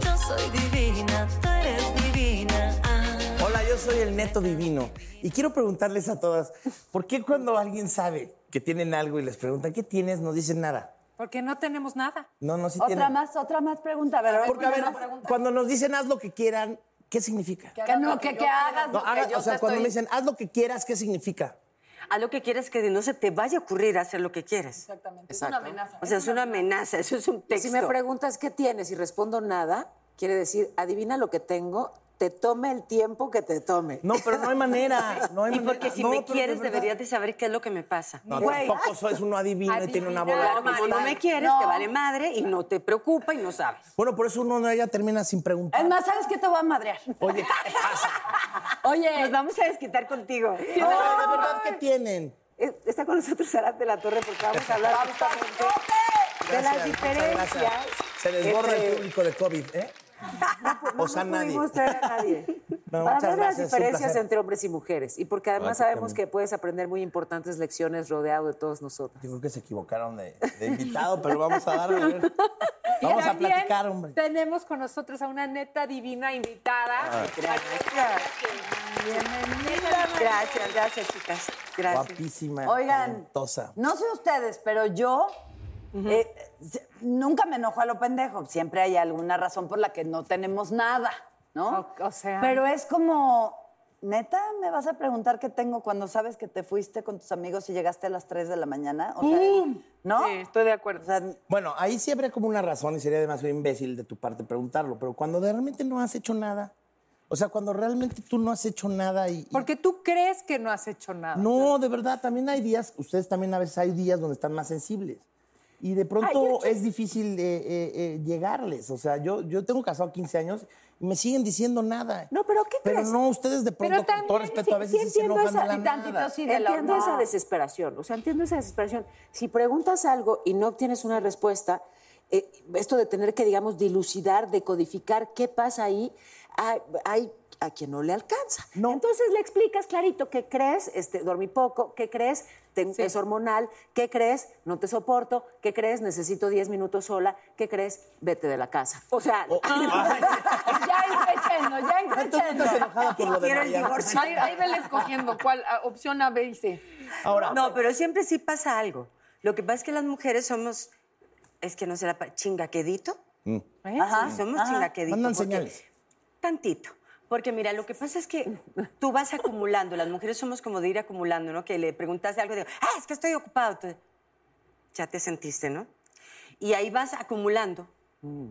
Yo soy divina, tú eres divina. Ah. Hola, yo soy el Neto Divino y quiero preguntarles a todas, ¿por qué cuando alguien sabe que tienen algo y les preguntan qué tienes, no dicen nada? Porque no tenemos nada. No, no, sí Otra tienen. más, otra más pregunta. A ver, a ver, Porque, a ver, pregunta. cuando nos dicen haz lo que quieran, ¿qué significa? Que no, que, que hagas No, lo que haga- yo o sea, te cuando estoy- me dicen haz lo que quieras, ¿qué significa? A lo que quieres que no se te vaya a ocurrir hacer lo que quieres. Exactamente. Es una amenaza. O sea, es una amenaza, eso es un texto. Si me preguntas qué tienes y respondo nada, quiere decir, adivina lo que tengo, te tome el tiempo que te tome. No, pero no hay manera. No hay y manera. porque si No, me de quieres, verdad. deberías de saber qué es lo que me pasa. No, tampoco soy uno adivino y tiene una bola. Claro, de como cristal. no me quieres, te vale madre y no te preocupa y no sabes. Bueno, por eso uno no ya termina sin preguntar. Es más, ¿sabes qué te voy a madrear? Oye, ¿qué te pasa? Oye, Nos vamos a desquitar contigo. No, de verdad, ¿qué tienen? Eh, Está con nosotros Arat de la Torre porque vamos a hablar justamente de las diferencias. Se desborda entre- el público de COVID, ¿eh? O sea, no nadie. pudimos traer a nadie. No, Para ver las gracias, diferencias entre hombres y mujeres. Y porque además Gracias, sabemos también. que puedes aprender muy importantes lecciones rodeado de todos nosotros. Yo creo que se equivocaron de, de invitado, pero vamos a darle. a ver. Y Vamos a platicar, hombre. Tenemos con nosotros a una neta divina invitada. Bienvenida. Gracias, gracias, chicas. Gracias. Guapísima. Oigan. talentosa. no sé ustedes, pero yo eh, nunca me enojo a lo pendejo. Siempre hay alguna razón por la que no tenemos nada, ¿no? O- o sea. Pero es como, neta, ¿me vas a preguntar qué tengo cuando sabes que te fuiste con tus amigos y llegaste a las 3 de la mañana? O sea, ¿no? Sí, estoy de acuerdo. O sea, Bueno, ahí sí habría como una razón y sería demasiado imbécil de tu parte preguntarlo, pero cuando de realmente no has hecho nada, o sea, cuando realmente tú no has hecho nada y... y- Porque tú crees que no has hecho nada. No, de verdad, también hay días, ustedes también a veces hay días donde están más sensibles. Y de pronto es difícil eh, eh, eh, llegarles. O sea, yo, yo tengo casado 15 años y me siguen diciendo nada. No, pero ¿qué Pero crees? no, ustedes de pronto, con todo también, respeto, a veces sí, se entiendo enojan de esa- la y tantito nada. sí de la Entiendo esa no. desesperación, o sea, entiendo esa desesperación. Si preguntas algo y no obtienes una respuesta, eh, esto de tener que, digamos, dilucidar, decodificar qué pasa ahí, hay, hay a quien no le alcanza. No. Entonces le explicas clarito qué crees, este, dormí poco, qué crees, Te- es hormonal, qué crees, no te soporto, qué crees, necesito 10 minutos sola, qué crees, vete de la casa. O sea, ya increchendo, ya increchendo. estás enojada por lo de Quiero el divorcio. Ahí, ahí vele escogiendo cuál opción A, B y C. Ahora, No, pero siempre sí pasa algo. Lo que pasa es que las mujeres somos, es que no se la pa- chingaquedito. Ajá, Sí, somos ajá. chingaqueditos. Mandan porque- señales. Tantito. Porque mira, lo que pasa es que tú vas acumulando, las mujeres somos como de ir acumulando, ¿no? Que le preguntas algo y digo, ah, es que estoy ocupado. Ya te sentiste, ¿no? Y ahí vas acumulando.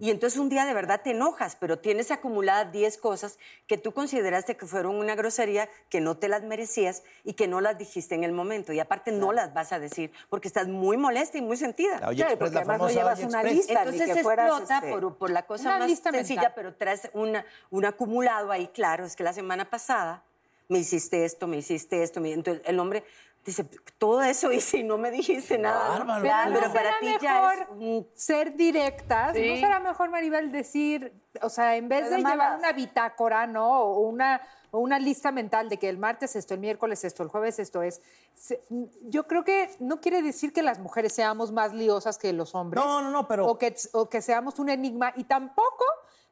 Y entonces un día de verdad te enojas, pero tienes acumuladas 10 cosas que tú consideraste que fueron una grosería, que no te las merecías y que no las dijiste en el momento. Y aparte no las vas a decir porque estás muy molesta y muy sentida. la Claro, porque la además no llevas una lista. ni Entonces que fueras, explota este, por, por la cosa una más lista sencilla, mental. pero traes una, un acumulado ahí, claro, es que la semana pasada me hiciste esto, me hiciste esto, me- entonces el hombre dice, todo eso hice y no me dijiste nada. Bárbaro. Pero, Pero, ¿no para ti ya es un- ser directas? ¿No será mejor, Maribel, decir, o sea, en vez De de malas. llevar una bitácora, ¿no? O una, o una lista mental de que el martes esto, el miércoles esto, el jueves esto es. se- yo creo que no quiere decir que las mujeres seamos más liosas que los hombres. No, no, no, pero- O que, o que seamos un enigma. Y tampoco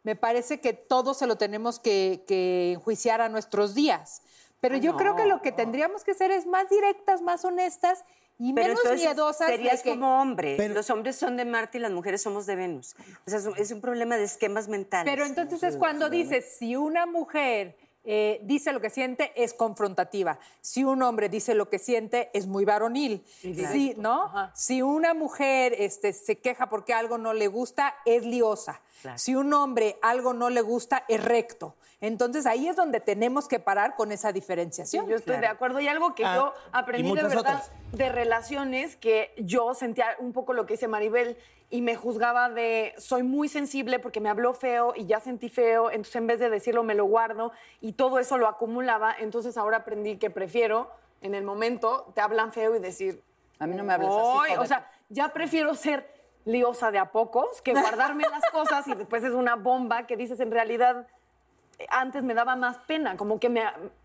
me parece que todo se lo tenemos que, que enjuiciar a nuestros días. Pero yo creo que lo que tendríamos que hacer es más directas, más honestas y Pero menos miedosas de serías que- como hombre. Pero- Los hombres son de Marte y las mujeres somos de Venus. O sea, es un, es un problema de esquemas mentales. Pero entonces es cuando dices, si una mujer eh, dice lo que siente, es confrontativa. Si un hombre dice lo que siente, es muy varonil. Sí, ¿no? Si una mujer este, se queja porque algo no le gusta, es liosa. Si un hombre algo no le gusta, es recto. Entonces ahí es donde tenemos que parar con esa Sí, diferenciación. yo estoy de acuerdo. Y algo que Ah, yo y aprendí de verdad otras. de relaciones, que yo sentía un poco lo que dice Maribel y me juzgaba de soy muy sensible porque me habló feo y ya sentí feo, entonces en vez de decirlo me lo guardo y todo eso lo acumulaba. Entonces ahora aprendí que prefiero en el momento te hablan feo y decir, A mí no me hables así, o sea, ya prefiero ser liosa de a pocos que guardarme las cosas y después es una bomba que dices en realidad eh, antes me daba más pena, como que me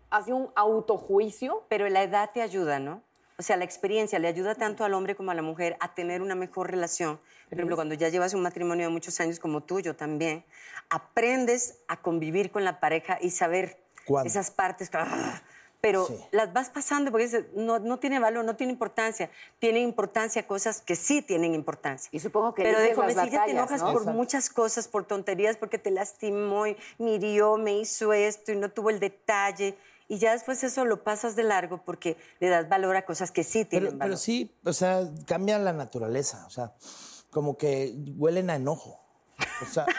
hacía un autojuicio. Pero la edad te ayuda, ¿no? O sea, la experiencia le ayuda tanto al hombre como a la mujer a tener una mejor relación. Por ejemplo, cuando ya llevas un matrimonio de muchos años como tuyo también, aprendes a convivir con la pareja y saber ¿Cuándo? esas partes. ¡ah! Pero Sí. las vas pasando porque no, no tiene valor, no tiene importancia. Tienen importancia cosas que sí tienen importancia. Y supongo que Pero de jovencilla te enojas ¿no? por Exacto. muchas cosas, por tonterías, porque te lastimó y me hirió, me hizo esto y no tuvo el detalle. Y ya después eso lo pasas de largo porque le das valor a cosas que sí tienen Pero, valor. pero sí, o sea, cambia la naturaleza. O sea, como que huelen a enojo. O sea,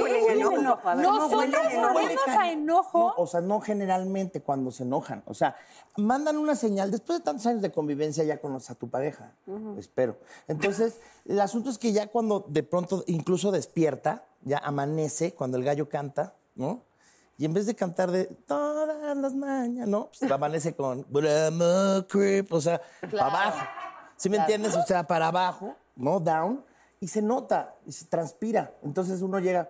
Huelen a enojo. A ver, ¿cómo Nosotros huelen a enojo? volvemos a enojo. no, o sea, no generalmente cuando se enojan. O sea, mandan una señal. Después de tantos años de convivencia ya conoces a tu pareja. Espero. Entonces, el asunto es que ya cuando de pronto incluso despierta, ya amanece, cuando el gallo canta, ¿no? Y en vez de cantar de todas las mañanas, ¿no? Pues amanece con Brahma Creep, o sea, para abajo. ¿Sí me entiendes? O sea, para abajo, ¿no? Down. Y se nota, y se transpira. Entonces uno llega,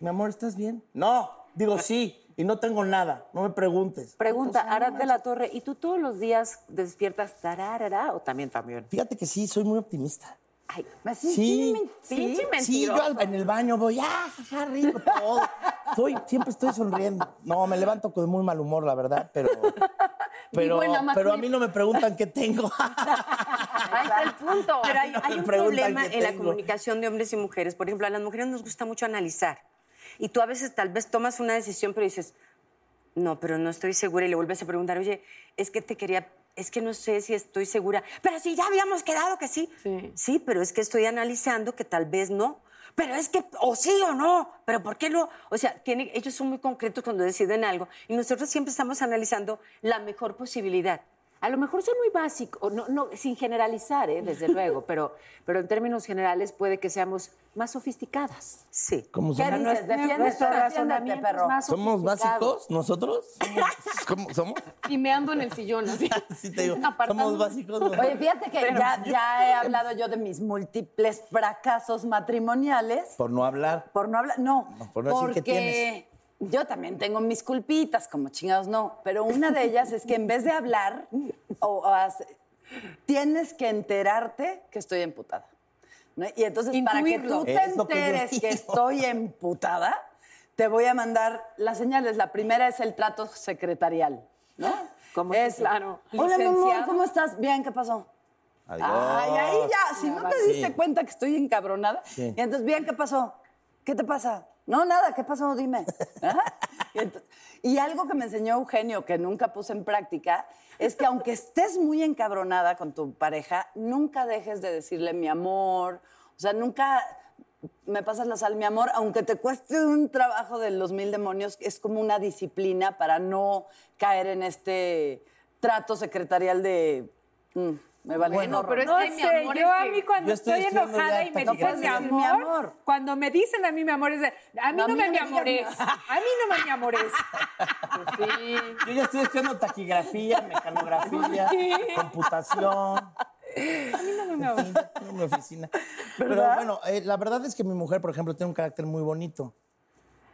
mi amor, ¿estás bien? No, digo sí, y no tengo nada, no me preguntes. Pregunta, Entonces, Arad de la Torre, ¿y tú todos los días despiertas tararara o también también? Fíjate que sí, soy muy optimista. Ay, Sí, Sí, sí, yo al- en el baño voy, ah, jaja, rico, todo. Soy, siempre estoy sonriendo. No, me levanto con muy mal humor, la verdad, pero. Pero, pero a mí no me preguntan qué tengo. Ahí está el punto. Pero hay, hay Me un preguntan problema qué en la tengo. comunicación de hombres y mujeres. Por ejemplo, a las mujeres nos gusta mucho analizar. Y tú a veces tal vez tomas una decisión, pero dices, no, pero no estoy segura. Y le vuelves a preguntar, oye, es que te quería, es que no sé si estoy segura. Pero si ya habíamos quedado que sí. Sí. pero es que estoy analizando que tal vez no. Pero es que, o sí o no, pero ¿por qué no? O sea, tiene, ellos son muy concretos cuando deciden algo y nosotros siempre estamos analizando la mejor posibilidad. A lo mejor son muy básicos, no, no, sin generalizar, ¿eh? desde luego, pero, pero en términos generales puede que seamos más sofisticadas. Sí. ¿Cómo ¿Qué somos? perro. más ¿Somos básicos nosotros? ¿Cómo somos? Y me ando en el sillón así. Sí, te digo, Apartando. somos básicos. Oye, fíjate que ya, ya he hablado yo de mis múltiples fracasos matrimoniales. Por no hablar. Por no hablar, no, No, por no decir porque que tienes. Yo también tengo mis culpitas, como chingados no, pero una de ellas es que en vez de hablar, o, o hace- tienes que enterarte que estoy emputada. ¿no? Y entonces, para que Intuirlo. tú te Es que enteres que, digo. estoy emputada, te voy a mandar las señales. La primera es el trato secretarial, ¿no? ¿Cómo es, claro, Hola, mi amor. ¿cómo estás? Bien, ¿qué pasó? Adiós. Ay, ahí ya, si no te diste Sí. cuenta que estoy encabronada. Sí. Y entonces, bien, ¿qué pasó? ¿Qué te pasa? No, nada, ¿qué pasó? Dime. Y, y algo que me enseñó Eugenio, que nunca puse en práctica, es que aunque estés muy encabronada con tu pareja, nunca dejes de decirle mi amor. O sea, nunca me pasas la sal, mi amor, aunque te cueste un trabajo de los mil demonios, es como una disciplina para no caer en este trato secretarial de... mm, me vale Bueno, pero es No que mi sé, amor yo es a mí cuando Yo estoy enojada y me dicen que mi amor, mi amor. cuando me dicen a mí mi amor es de, a mí No, no, a mí me no mi me amores, a mí no me mi amores. Yo ya estoy estudiando taquigrafía, mecanografía, computación. A mí no me mi amores. En fin, tengo mi oficina. Pero bueno, eh, la verdad es que mi mujer, por ejemplo, tiene un carácter muy bonito.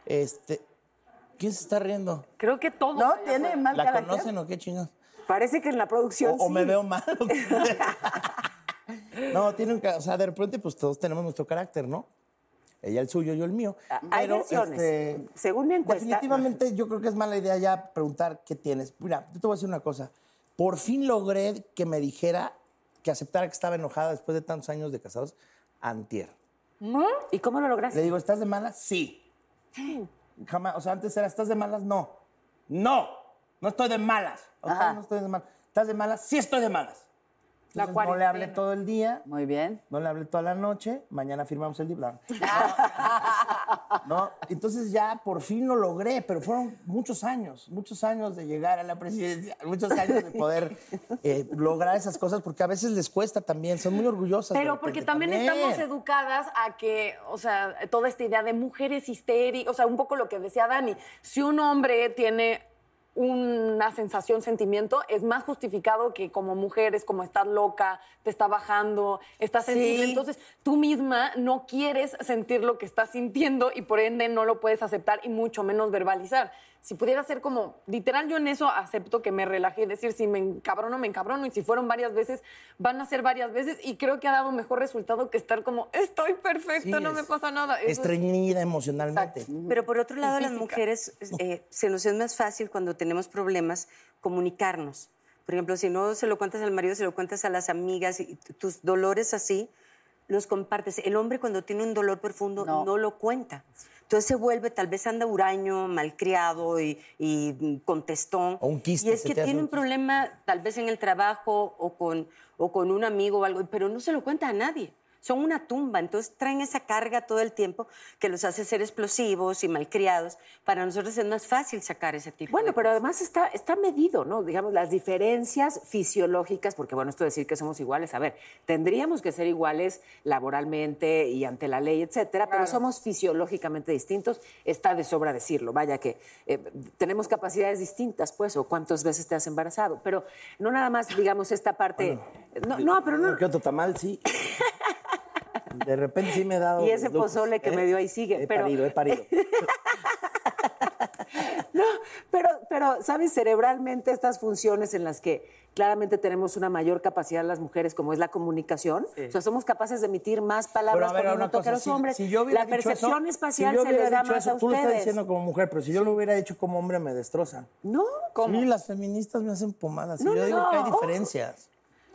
Este, ¿quién se está riendo? Creo que todo. ¿No? ¿Tiene mal ¿La carácter? conocen o qué chingados? Parece que en la producción o sí. me veo mal. no, tiene un o sea, de repente pues todos tenemos nuestro carácter, ¿no? Ella el suyo, yo el mío. Ah, Hay Pero, versiones. este, Según mi encuesta. Definitivamente yo creo que es mala idea ya preguntar qué tienes. Mira, yo te voy a decir una cosa. Por fin logré que me dijera que aceptara que estaba enojada después de tantos años de casados, antier. ¿Y cómo lo lograste? Le digo, ¿estás de malas? Sí. Jamás, o sea, antes era, ¿estás de malas? No. No, no estoy de malas. No estoy de malas. ¿Estás de malas? Sí estoy de malas. La no le hablé todo el día, Muy bien. no le hablé toda la noche, mañana firmamos el diploma. No, entonces ya por fin lo logré, pero fueron muchos años, muchos años de llegar a la presidencia, muchos años de poder eh, lograr esas cosas, porque a veces les cuesta también, son muy orgullosas. Pero porque repente también, estamos educadas a que, o sea, toda esta idea de mujeres histéricas, o sea, un poco lo que decía Dani, si un hombre tiene una sensación, sentimiento, es más justificado que como mujer es como estar loca, te está bajando, estás sensible. Sí. Entonces, tú misma no quieres sentir lo que estás sintiendo y por ende no lo puedes aceptar y mucho menos verbalizar. Si pudiera ser como, literal, yo en eso acepto que me relajé, decir si me encabrono, me encabrono, y si fueron varias veces, van a ser varias veces, y creo que ha dado mejor resultado que estar como, estoy perfecta, Sí, no me es- pasa nada. Eso es- Estreñida emocionalmente. Exacto. Pero por otro lado, a las mujeres eh, se nos es más fácil cuando tenemos problemas comunicarnos. Por ejemplo, si no se lo cuentas al marido, se lo cuentas a las amigas y tus dolores así, los compartes. El hombre cuando tiene un dolor profundo No. no, lo cuenta. Entonces se vuelve, tal vez anda huraño, malcriado y, y mm, contestón. O un quiste, Y es que tiene un un problema tal vez en el trabajo o con, o con un amigo o algo, pero no se lo cuenta a nadie. Son una tumba, entonces traen esa carga todo el tiempo que los hace ser explosivos y malcriados. Para nosotros es más fácil sacar ese tipo Bueno, de pero cosas. además está, está medido, ¿no? Digamos, las diferencias fisiológicas, porque bueno, esto de decir que somos iguales, a ver, tendríamos que ser iguales laboralmente y ante la ley, etcétera, pero somos fisiológicamente distintos, está de sobra decirlo, vaya que eh, tenemos capacidades distintas, pues, o cuántas veces te has embarazado, pero no nada más, digamos, esta parte... no, no, pero no... ¿Qué otro tamal? Sí. De repente sí me he dado. Y ese lujos, pozole que ¿eh? me dio ahí sigue, He pero- parido, he parido. No, pero, pero, ¿sabes? Cerebralmente estas funciones en las que claramente tenemos una mayor capacidad las mujeres, como es la comunicación, o sea, somos capaces de emitir más palabras ver, por minuto que los si- hombres. si yo la percepción eso, espacial si yo se les da más eso, a Tú lo estás ustedes. diciendo como mujer, pero si yo lo hubiera dicho como hombre me destrozan. No, Sí, las feministas me hacen pomadas. y No, yo no, digo que hay diferencias.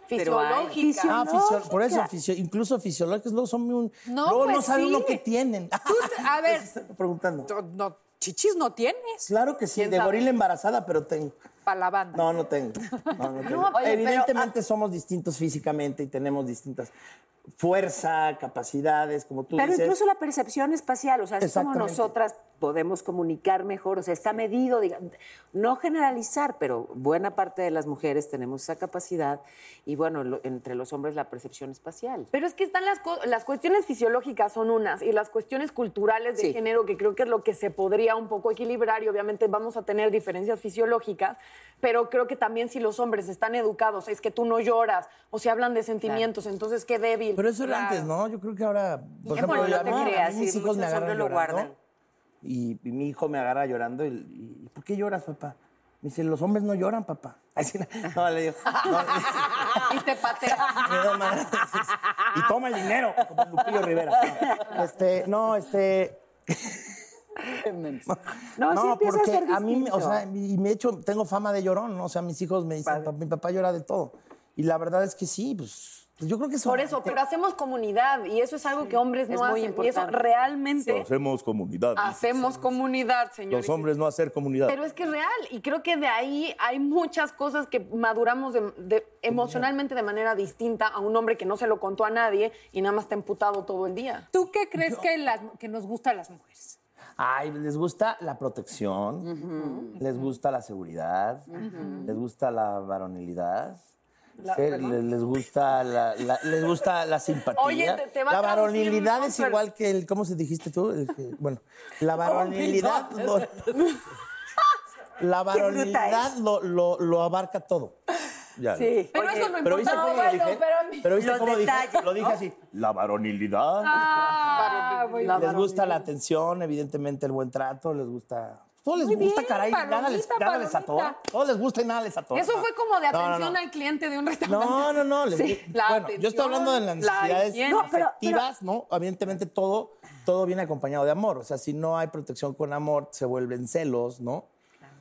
Fisiológica. Ah, fisio- por eso, fisio- incluso fisiológicas, luego son muy un. No, luego no pues sabe uno sí. qué tienen. Tú a ver. Preguntando. No, no, chichis no tienes Claro que sí, ¿Quién de sabe? gorila embarazada, pero tengo. Para la banda. No, no tengo. No, no tengo. oye, pero, Evidentemente somos distintos físicamente y tenemos distintas fuerza, capacidades, como tú Pero dices. incluso la percepción espacial, o sea, es como nosotras podemos comunicar mejor, o sea, está medido, diga- no generalizar, pero buena parte de las mujeres tenemos esa capacidad y bueno, lo- entre los hombres la percepción espacial. Pero es que están las, las cuestiones fisiológicas son unas y las cuestiones culturales de Sí. género que creo que es lo que se podría un poco equilibrar y obviamente vamos a tener diferencias fisiológicas, pero creo que también si los hombres están educados, es que tú no lloras o si hablan de sentimientos, entonces qué débil. Pero eso era Claro. antes, ¿no? Yo creo que ahora, por ejemplo, bueno, yo- no a te mí- a mí creas, mis hijos me agarran hombres lo llorando guardan. y, y mi hijo me agarra llorando y, y, ¿por qué lloras, papá? Me dice, los hombres no lloran, papá. Así, no, le digo, no, Y te patea. y toma el dinero, como Lupillo Rivera. No, este, no, este... No, sí empieza a porque ser a mí, me- o sea, y me he hecho, tengo fama de llorón, ¿no? O sea, mis hijos me dicen, "Pa- mi papá llora de todo. Y la verdad es que sí, pues, pues yo creo que eso... Por eso, pero hacemos comunidad y eso es algo que hombres Es no muy hacen. Y eso realmente Hacemos comunidad. hacemos comunidad, señores. Los hombres no hacer comunidad. Pero es que es real y creo que de ahí hay muchas cosas que maduramos de- de- emocionalmente de manera distinta a un hombre que no se lo contó a nadie y nada más está emputado todo el día. ¿Tú qué crees que, las- que nos gusta a las mujeres? Ay, les gusta la protección, les gusta la seguridad, les gusta la varonilidad. sí, les, les gusta la, la- les gusta la simpatía. Oye, te- te va a la varonilidad es igual que el, ¿cómo se dijiste tú? El que- bueno, la varonilidad, lo, la varonilidad lo, lo- lo abarca todo. Ya. Sí. Pero eso no Pero importa. viste cómo lo dije. Pero viste Los cómo dije. Lo dije así. La varonilidad. Ah, bien. les gusta la atención, evidentemente el buen trato, les gusta. Todo les gusta, bien, caray, nada les, nada les atora. Todo les gusta y nada les atora. Eso fue como de No, no, atención no. al cliente de un restaurante. No, no, no. les- Sí, la bueno, yo estoy hablando de las la necesidades. No, pero- afectivas, ¿no? Evidentemente todo, todo viene acompañado de amor. O sea, si no hay protección con amor, se vuelven celos, ¿no?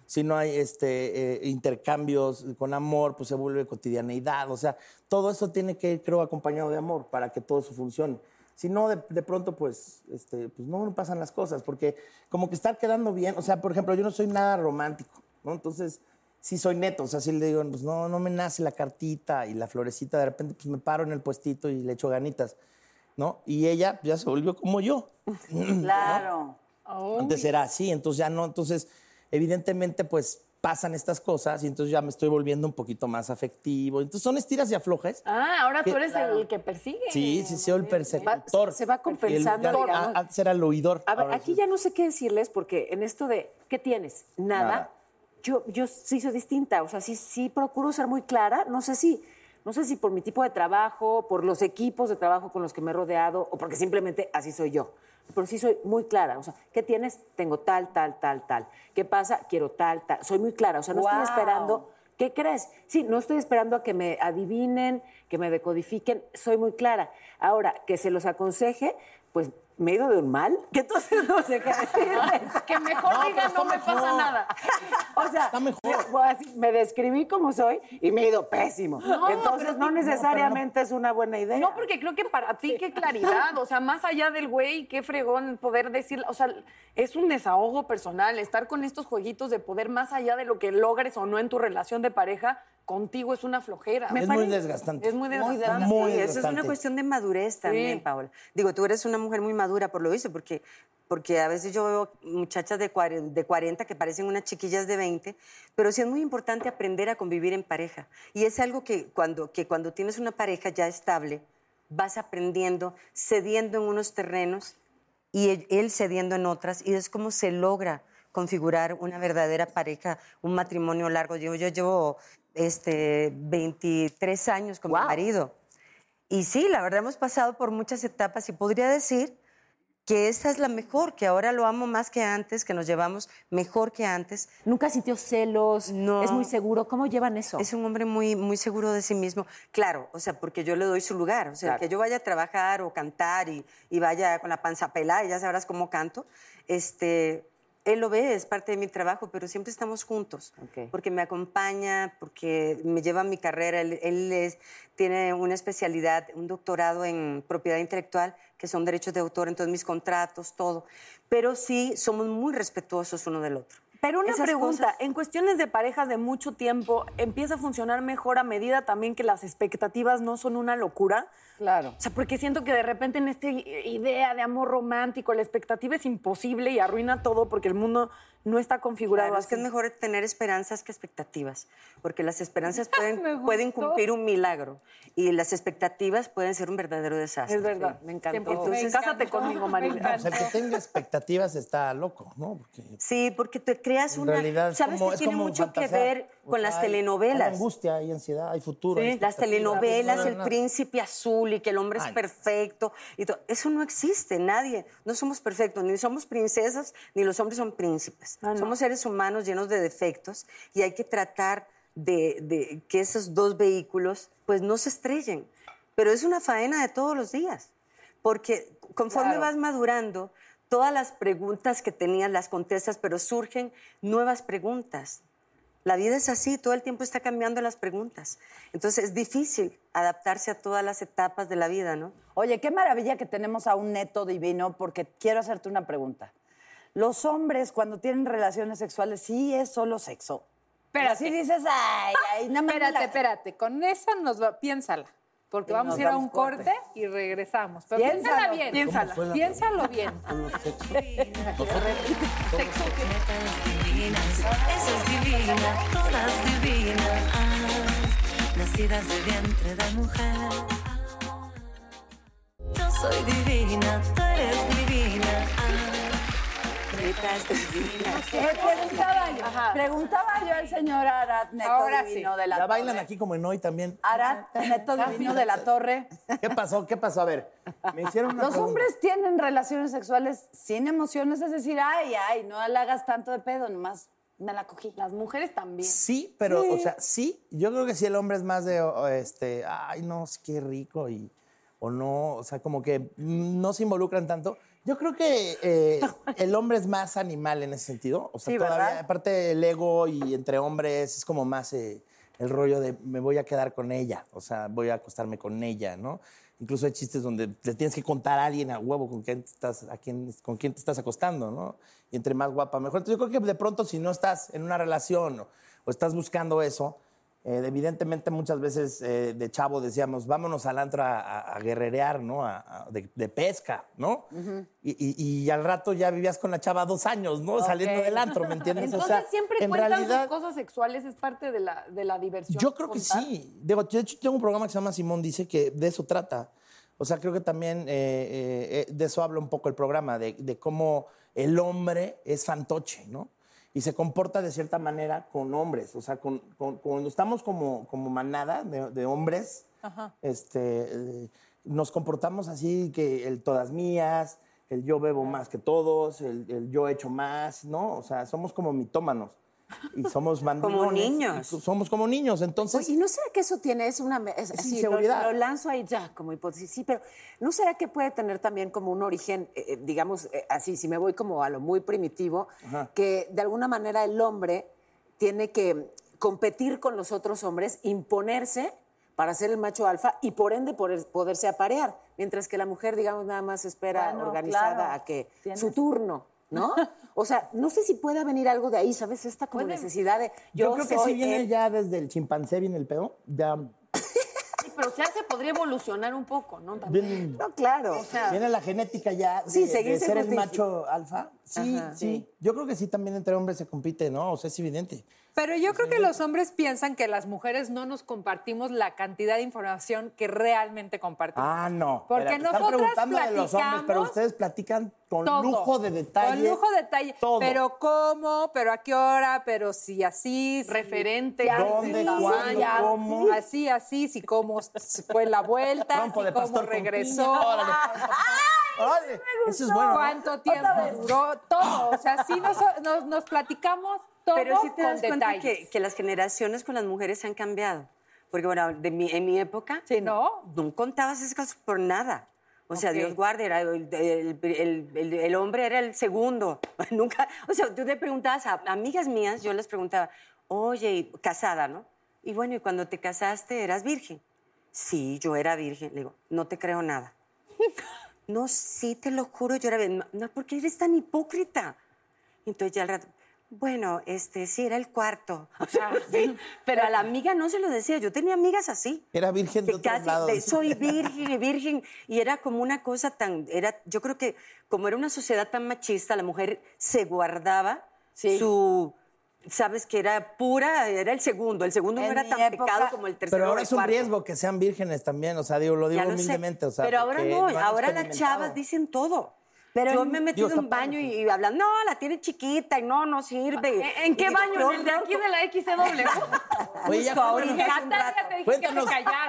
Si no hay este, eh, intercambios con amor, pues se vuelve cotidianeidad. O sea, todo eso tiene que ir, creo, acompañado de amor para que todo eso funcione. Si no, de, de pronto, pues, este, pues no no pasan las cosas, porque como que estar quedando bien, o sea, por ejemplo, yo no soy nada romántico, ¿no? Entonces, sí soy neto, o sea, sí le digo, pues no, no me nace la cartita y la florecita, de repente, pues me paro en el puestito y le echo ganitas, ¿no? Y ella ya se volvió como yo. Claro. Antes era así, entonces ya no, entonces evidentemente pues pasan estas cosas y entonces ya me estoy volviendo un poquito más afectivo. Entonces son estiras y aflojes. Ah, ahora tú eres el que persigue. Sí, sí, soy el persecutor. se va compensando, El- digamos. a- Antes era el oidor. A ver, aquí sí. ya no sé qué decirles porque en esto de ¿qué tienes? Nada. Nada. Yo, yo sí soy distinta, o sea, sí, sí procuro ser muy clara. No sé si, no sé si por mi tipo de trabajo, por los equipos de trabajo con los que me he rodeado o porque simplemente así soy yo. Pero sí soy muy clara. O sea, ¿qué tienes? Tengo tal, tal, tal, tal. ¿Qué pasa? Quiero tal, tal. Soy muy clara. O sea, no estoy esperando. ¿Qué crees? Sí, no estoy esperando a que me adivinen, que me decodifiquen. Soy muy clara. Ahora, que se los aconseje, pues me he ido de un mal, que entonces no sé qué decirles. Que mejor No, diga no me pasa nada. O sea, Está mejor. me- describí como soy y me he ido pésimo. No, Entonces, no necesariamente es una buena idea. No, porque creo que para ti qué claridad, o sea, más allá del güey, qué fregón poder decir, o sea, es un desahogo personal, estar con estos jueguitos de poder más allá de lo que logres o no en tu relación de pareja, contigo es una flojera. Es muy desgastante. Es muy desgastante. Muy Sí, eso es una cuestión de madurez también, Sí. Paola. Digo, tú eres una mujer muy madura por lo visto, porque, porque a veces yo veo muchachas de 40, de 40 que parecen unas chiquillas de 20, pero sí es muy importante aprender a convivir en pareja. Y es algo que cuando, que cuando tienes una pareja ya estable, vas aprendiendo, cediendo en unos terrenos y él, él cediendo en otras, y es como se logra configurar una verdadera pareja, un matrimonio largo. Yo, yo llevo este, 23 años con mi marido. Y sí, la verdad hemos pasado por muchas etapas y podría decir que esta es la mejor, que ahora lo amo más que antes, que nos llevamos mejor que antes. Nunca sintió celos, No. es muy seguro. ¿Cómo llevan eso? Es un hombre muy, muy seguro de sí mismo. Claro, o sea, porque yo le doy su lugar. O sea, Claro. que yo vaya a trabajar o cantar y, y vaya con la panza pelada y ya sabrás cómo canto. Este, él lo ve, es parte de mi trabajo, pero siempre estamos juntos. Porque me acompaña, porque me lleva a mi carrera. Él, él es- tiene una especialidad, un doctorado en propiedad intelectual, que son derechos de autor, entonces mis contratos, todo. Pero sí somos muy respetuosos uno del otro. Pero una Esas pregunta, cosas- en cuestiones de parejas de mucho tiempo, ¿empieza a funcionar mejor a medida también que las expectativas no son una locura? Claro. O sea, porque siento que de repente en esta idea de amor romántico, la expectativa es imposible y arruina todo porque el mundo no está configurado Claro, es que es mejor tener esperanzas que expectativas, porque las esperanzas Me pueden, pueden cumplir un milagro y las expectativas pueden ser un verdadero desastre. Es verdad. me encantó. Entonces, cásate conmigo, María. Ah, pues el que tenga expectativas está loco, ¿no? Porque Sí, porque te creas en una... realidad es ¿Sabes como- que es tiene como mucho que ver O con sea, las hay- Hay telenovelas? angustia, hay ansiedad, hay futuro. hay Las telenovelas, No, no, el príncipe azul y que el hombre es Ay. perfecto. Y todo. Eso no existe, nadie. No somos perfectos, ni somos princesas, ni los hombres son príncipes. Ah, no. Somos seres humanos llenos de defectos y hay que tratar de, de que esos dos vehículos pues no se estrellen. Pero es una faena de todos los días, porque conforme Claro. vas madurando, todas las preguntas que tenías las contestas, pero surgen nuevas preguntas. La vida es así, todo el tiempo está cambiando las preguntas. Entonces es difícil adaptarse a todas las etapas de la vida, ¿no? Oye, qué maravilla que tenemos a un neto divino, porque quiero hacerte una pregunta. Los hombres, cuando tienen relaciones sexuales, sí es solo sexo. Pero así dices, ay, ay, nada más. me Espérate, la- espérate, con esa nos va, piénsala. Porque vamos a ir a un corte. corte y regresamos. Pero piénsala bien. ¿Cómo Piénsala. Piénsalo bien. divinas, esa es divina, todas divinas, nacidas de vientre de mujer. Yo soy divina, tú eres divina. Preguntaba, yo, preguntaba yo al señor Arad, neto Ahora divino sí. de la Ya bailan torre. aquí como en hoy también. Arad, neto divino de la torre. ¿Qué pasó? ¿Qué pasó? A ver, me hicieron una Los pregunta. hombres tienen relaciones sexuales sin emociones, es decir, ay, ay, no la hagas tanto de pedo, nomás me la cogí. Las mujeres también. Sí, pero, o sea, sí, yo creo que sí el hombre es más de, este, ay, no, sí, qué rico, y, o no, o sea, como que no se involucran tanto, Yo creo que eh, el hombre es más animal en ese sentido. O sea, Sí, todavía, ¿verdad? aparte el ego y entre hombres es como más eh, el rollo de me voy a quedar con ella. O sea, voy a acostarme con ella, ¿no? Incluso hay chistes donde le tienes que contar a alguien a huevo con quién te estás, a quién, con quién te estás acostando, ¿no? Y entre más guapa, mejor. Entonces yo creo que de pronto si no estás en una relación o, o estás buscando eso, eh, evidentemente muchas veces eh, de chavo decíamos, vámonos al antro a, a- a guerrerear, ¿no? A- de, de pesca, ¿no? y, y- y al rato ya vivías con la chava dos años, ¿no? Saliendo del antro, ¿me entiendes? Entonces o sea, siempre en cuentan realidad, sus cosas sexuales, es parte de la, de la diversión. yo creo que sí. Digo, de hecho, tengo un programa que se llama Simón Dice que de eso trata. O sea, creo que también eh, eh, eh, de eso habla un poco el programa, de, de cómo el hombre es fantoche, ¿no? Y se comporta de cierta manera con hombres. O sea, con, con- cuando estamos como, como manada de, de hombres, este, eh, nos comportamos así que el todas mías, el yo bebo más que todos, el, el yo echo más, ¿no? O sea, somos como mitómanos. Y somos mandilones. niños. somos como niños. Entonces, Pues, ¿y no será que eso tiene, es una... Es, así, lo- inseguridad. Lo, lanzo ahí ya como hipótesis, sí, pero ¿no será que puede tener también como un origen, eh, eh, digamos, eh, así, si me voy como a lo muy primitivo, que de alguna manera el hombre tiene que competir con los otros hombres, imponerse para ser el macho alfa y por ende poder- poderse aparear, mientras que la mujer, digamos, nada más espera Bueno, organizada claro. a que Tienes- su turno, ¿no? O sea, no sé si pueda venir algo de ahí, ¿sabes? Esta como necesidad de yo, yo, creo que soy sí viene él. ya desde el chimpancé, viene el pedo. Ya Sí, pero ya se podría evolucionar un poco, ¿no? También. viene, No, claro. viene la genética ya de, Sí, de seguirse ser el justifi- macho alfa. Sí, Ajá. sí. Yo creo que sí también entre hombres se compite, ¿no? O sea, es evidente. Pero yo creo que los hombres piensan que las mujeres no nos compartimos la cantidad de información que realmente compartimos. Ah, no. Porque están nosotras preguntando de los hombres, pero platicamos ustedes platican con todo. lujo de detalle. Con lujo de detalle. Todo. Pero cómo, pero a qué hora, pero si así. si- Referente, ¿Dónde, cuándo, así, cómo? Así, así, si cómo fue la vuelta, Trompo si de cómo regresó. Órale, Eso es bueno. ¿no? ¿Cuánto tiempo duró? Todo. O sea, sí nos, nos, nos platicamos todo Pero sí te con das cuenta que, que las generaciones con las mujeres han cambiado. Porque, bueno, de mi- en mi época, ¿No? no contabas esas cosas por nada. O sea, Ok. Dios guarde, era el, el- el- el- hombre era el segundo. Nunca, o sea, tú te preguntabas a amigas mías, yo les preguntaba, oye, casada, ¿no? Y bueno, ¿y cuando te casaste eras virgen? Sí, yo era virgen. Le digo, no te creo nada. No, sí, te lo juro, yo era virgen. No, ¿por qué eres tan hipócrita? Entonces ya al rato, bueno, este, sí, era el cuarto. O sea, sí, pero a la amiga no se lo decía. Yo tenía amigas así. Era virgen de que casi de, soy virgen, virgen. Y era como una cosa tan, era, yo creo que como era una sociedad tan machista, la mujer se guardaba su, sabes que era pura, era el segundo. El segundo no era tan época- pecado como el tercero. Pero ahora es un cuarto. riesgo que sean vírgenes también, o sea, digo, lo digo humildemente, o sea, pero ahora porque no, ahora las chavas dicen todo. Pero Yo me he metido en un baño y, y hablan, no, la tiene chiquita y no, no sirve. ¿En, en qué Y baño? "No, ¿En el de aquí de la XW? Oye, ya cuéntanos, cuéntanos,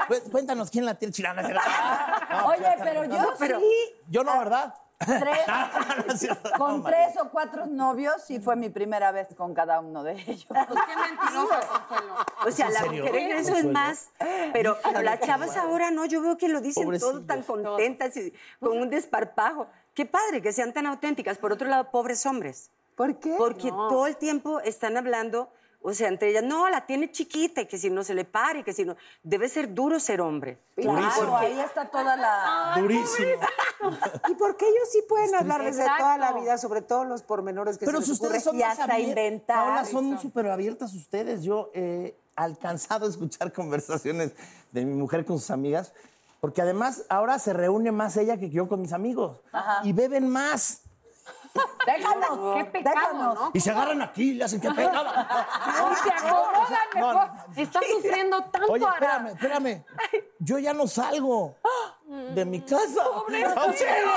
cu- cuéntanos quién la tiene chilana. No, Oye, ya pero yo pero- sí, Yo no, ¿verdad? tres- con tres o cuatro novios, sí fue mi primera vez con cada uno de ellos. Pues qué mentirosa, Consuelo. O sea, ¿Es en la serio? mujer en eso es más. Pero, pero las chavas ahora no, yo veo que lo dicen todo tan contentas y con un desparpajo. Qué padre que sean tan auténticas. Por otro lado, pobres hombres. ¿Por qué? Porque todo el tiempo están hablando, o sea, entre ellas, no, la tiene chiquita y que si no se le pare, y que si no. Debe ser duro ser hombre. Claro, ahí está toda la... Durísimo. ¿Y por qué ellos sí pueden hablarles de toda la vida, sobre todo los pormenores que Pero se si les ocurre? ustedes son y hasta abier- inventar. Ahora son súper abiertas ustedes. Yo he alcanzado a escuchar conversaciones de mi mujer con sus amigas, porque además ahora se reúne más ella que yo con mis amigos. Y beben más. Déjanos, Qué pecado, déjanos. ¿no? Y se agarran aquí y le hacen que pecado. Y se acomodan No, mejor. Está sufriendo tanto Oye, espérame, espérame. Yo ya no salgo de mi casa. ¡Auxilio!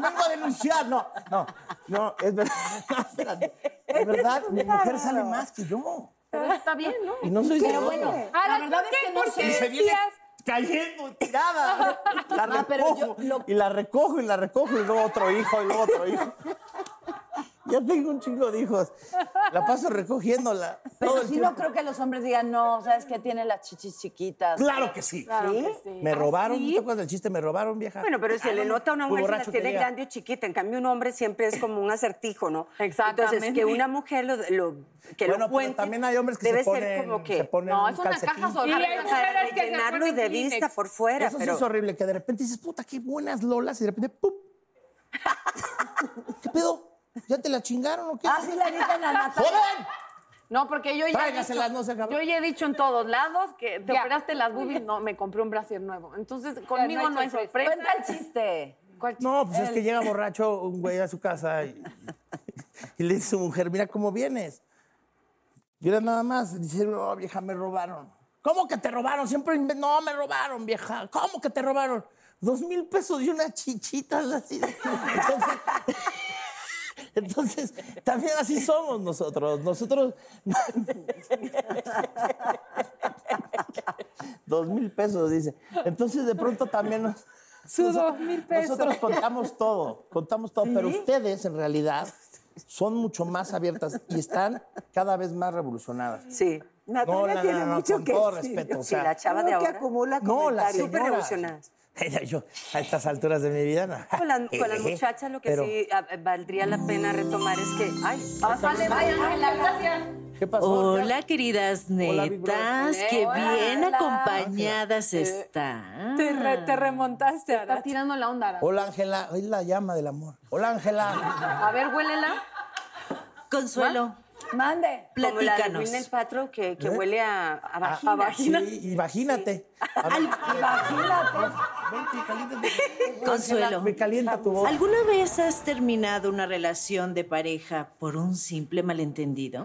Vengo a denunciar. No, no, no, es verdad. Es verdad, mi mujer sale más que yo. Pero está bien, ¿no? Y no soy Pero bueno, Ahora, la verdad ¿por es que no ¿Por sé. Cayendo, tirada. La No, pero recojo. yo lo- Y la recojo y la recojo y luego otro hijo y luego otro hijo. Ya tengo un chingo de hijos. La paso recogiéndola. Pero sí no creo que los hombres digan, no, ¿sabes qué? Tiene las chichis chiquitas. Claro que sí. ¿Sí? Me robaron, ¿no te acuerdas del chiste? Me robaron, vieja. Bueno, pero se Ah, le no, nota a una mujer si la borracho tiene grande o chiquita. En cambio, un hombre siempre es como un acertijo, ¿no? Exactamente. Entonces, que una mujer lo, lo- que Bueno, lo pero cuente también hay hombres que debe se ponen, ser como que... se ponen No, es una caja Y hay mujeres que llenarlo y de vista Kleenex. por fuera, Eso sí pero... es horrible, que de repente dices, puta, qué buenas lolas, y de repente, ¡pum! ¿Qué pedo? ¿Ya te la chingaron o qué? Ah, sí la dicen a Natalia. ¡Joven! No, porque yo ya, he dicho, no se acabó. yo ya he dicho en todos lados que te Ya. operaste las boobies, no, me compré un brasier nuevo. Entonces, conmigo no no hay sorpresa. Cuenta el chiste. ¿Cuál No, pues es que llega borracho un güey a su casa y, y le dice a su mujer, mira cómo vienes. Mira nada más, dice, no, vieja, me robaron. ¿Cómo que te robaron? Siempre, no, me robaron, vieja. ¿Cómo que te robaron? Dos mil pesos y unas chichitas así. Entonces, entonces, también así somos nosotros. Nosotros... Dos mil pesos, dice. Entonces, de pronto también nos... Sus dos mil pesos. Nosotros contamos todo, contamos todo, pero ustedes en realidad son mucho más abiertas y están cada vez más revolucionadas. Sí. Natalia No, tiene no, no, mucho con que todo decir. respeto, o Sí, sea, la chava de que ahora. acumula No, la comentarios. Súper revolucionadas. Yo, a estas alturas de mi vida, no. Con, la- con las Eh, muchachas lo que pero, sí valdría la pena retomar es que... Ay, Pásale, vaya, Ángela, gracias. ¿Qué pasó? Hola, queridas Hola, netas. Qué Hola, bien hola. acompañadas están. Te, re- te remontaste, Está tirando la onda. Ara. Hola, Ángela. Es la llama del amor. Hola, Ángela. A ver, huélela. Consuelo, Mande. como la de platícanos. Gwyneth Paltrow que, que ¿Eh? huele a, a Ah, vagina. Sí, imagínate. A ver, Imagínate. vente, caliéntate. Consuelo. Me calienta tu voz. ¿Alguna vez has terminado una relación de pareja por un simple malentendido?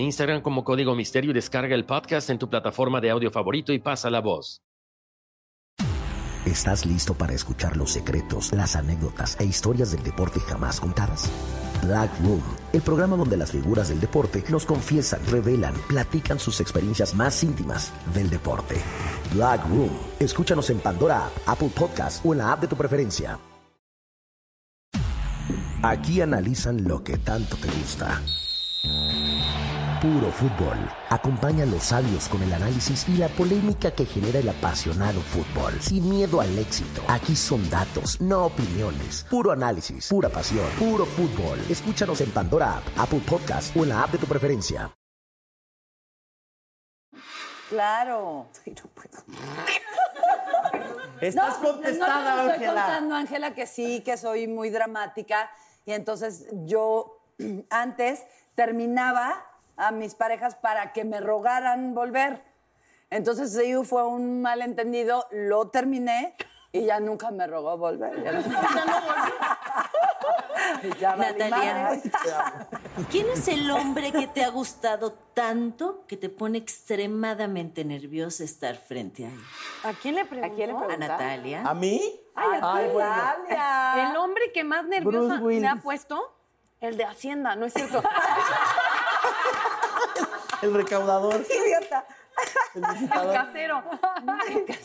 Instagram como Código Misterio y descarga el podcast en tu plataforma de audio favorito y pasa la voz. ¿Estás listo para escuchar los secretos, las anécdotas e historias del deporte jamás contadas? Black Room, el programa donde las figuras del deporte nos confiesan, revelan, platican sus experiencias más íntimas del deporte. Black Room, escúchanos en Pandora App, Apple Podcast o en la app de tu preferencia. Aquí analizan lo que tanto te gusta. Puro fútbol. Acompaña a los sabios con el análisis y la polémica que genera el apasionado fútbol. Sin miedo al éxito. Aquí son datos, no opiniones. Puro análisis, pura pasión, puro fútbol. Escúchanos en Pandora App, Apple Podcast o en la app de tu preferencia. Claro. Estás No, contestada, no, te estoy contando, Ángela, que sí, que soy muy dramática. Y entonces yo antes terminaba a mis parejas para que me rogaran volver. Entonces sí fue un malentendido, lo terminé y ya nunca me rogó volver. Ya no, Ya valí Natalia. ¿quién es el hombre que te ha gustado tanto que te pone extremadamente nerviosa estar frente a él? ¿A quién le preguntó? ¿A quién le ¿A mí? Ay, a Ay, ti. bueno. El hombre que más nerviosa me ha puesto, el de Hacienda, ¿no es cierto? El recaudador. Idiota. El El casero.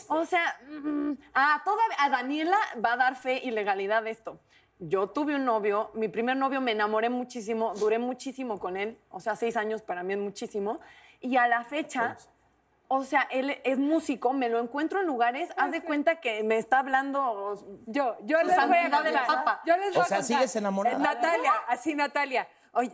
o sea, mm, a, toda, a Daniela va a dar fe y legalidad de esto. Yo tuve un novio, mi primer novio me enamoré muchísimo, duré muchísimo con él, o sea, seis años para mí es muchísimo. Y a la fecha, o sea, él es músico, me lo encuentro en lugares, haz de cuenta que me está hablando Yo, yo les voy a santidad del contar. Papa. Yo les voy O a sea, contar. ¿sigues enamorada? Eh, Natalia, así Natalia. Oye.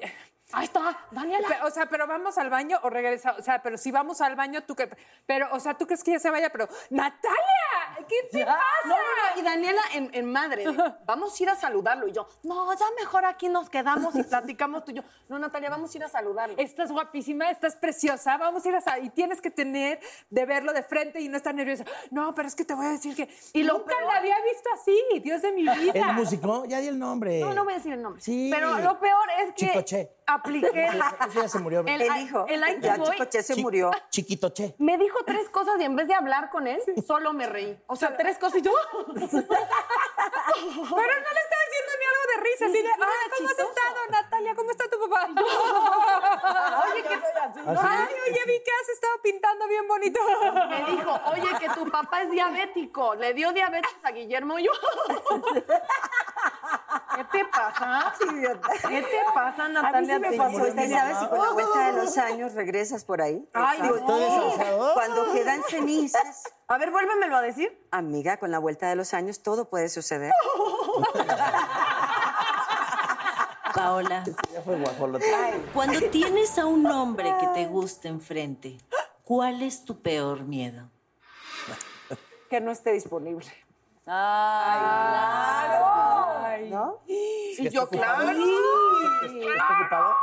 Ahí está, Daniela. O sea, pero vamos al baño o regresa. O sea, pero si vamos al baño, tú que. Pero, o sea, tú crees que ya se vaya, pero. ¡Natalia! ¿Qué te pasa? No, no, no, y Daniela en, en madre, de, vamos a ir a saludarlo. Y yo, no, ya mejor aquí nos quedamos y platicamos tú y yo. No, Natalia, vamos a ir a saludarlo. Estás guapísima, estás preciosa, vamos a ir a... sa- Y tienes que tener de verlo de frente y no estar nerviosa. No, pero es que te voy a decir que Y lo nunca peor- la había visto así, Dios de mi vida. ¿El músico? Ya di el nombre. No, no voy a decir el nombre. Sí. Pero lo peor es que Chicoche. Apliqué Ese ya se murió. el, Él dijo, el I ya Boy. Chicoche se Chi- murió. Chiquito Che. Me dijo tres cosas y en vez de hablar con él, solo me reí. O sea, tres cosas y yo. Pero no le estaba diciendo ni algo de risa, así de, ah, ¿cómo has estado, Natalia? ¿Cómo está tu papá? Oye, que Ay, oye, vi que has estado pintando bien bonito. Me dijo, oye, que tu papá es diabético. Le dio diabetes a Guillermo y yo. ¿Qué te pasa? ¿Qué te pasa, Natalia? me Te- pasó, ¿Y sabes si con la vuelta de los años regresas por ahí? Ay, no. Cuando quedan cenizas, A ver, vuélvemelo a decir. amiga, con la vuelta de los años todo puede suceder. Paola, Ya fue guajolote. cuando tienes a un hombre que te gusta enfrente, ¿cuál es tu peor miedo? Que no esté disponible. Ay, claro. ¿No? Sí, yo, claro. ¿Está ocupado?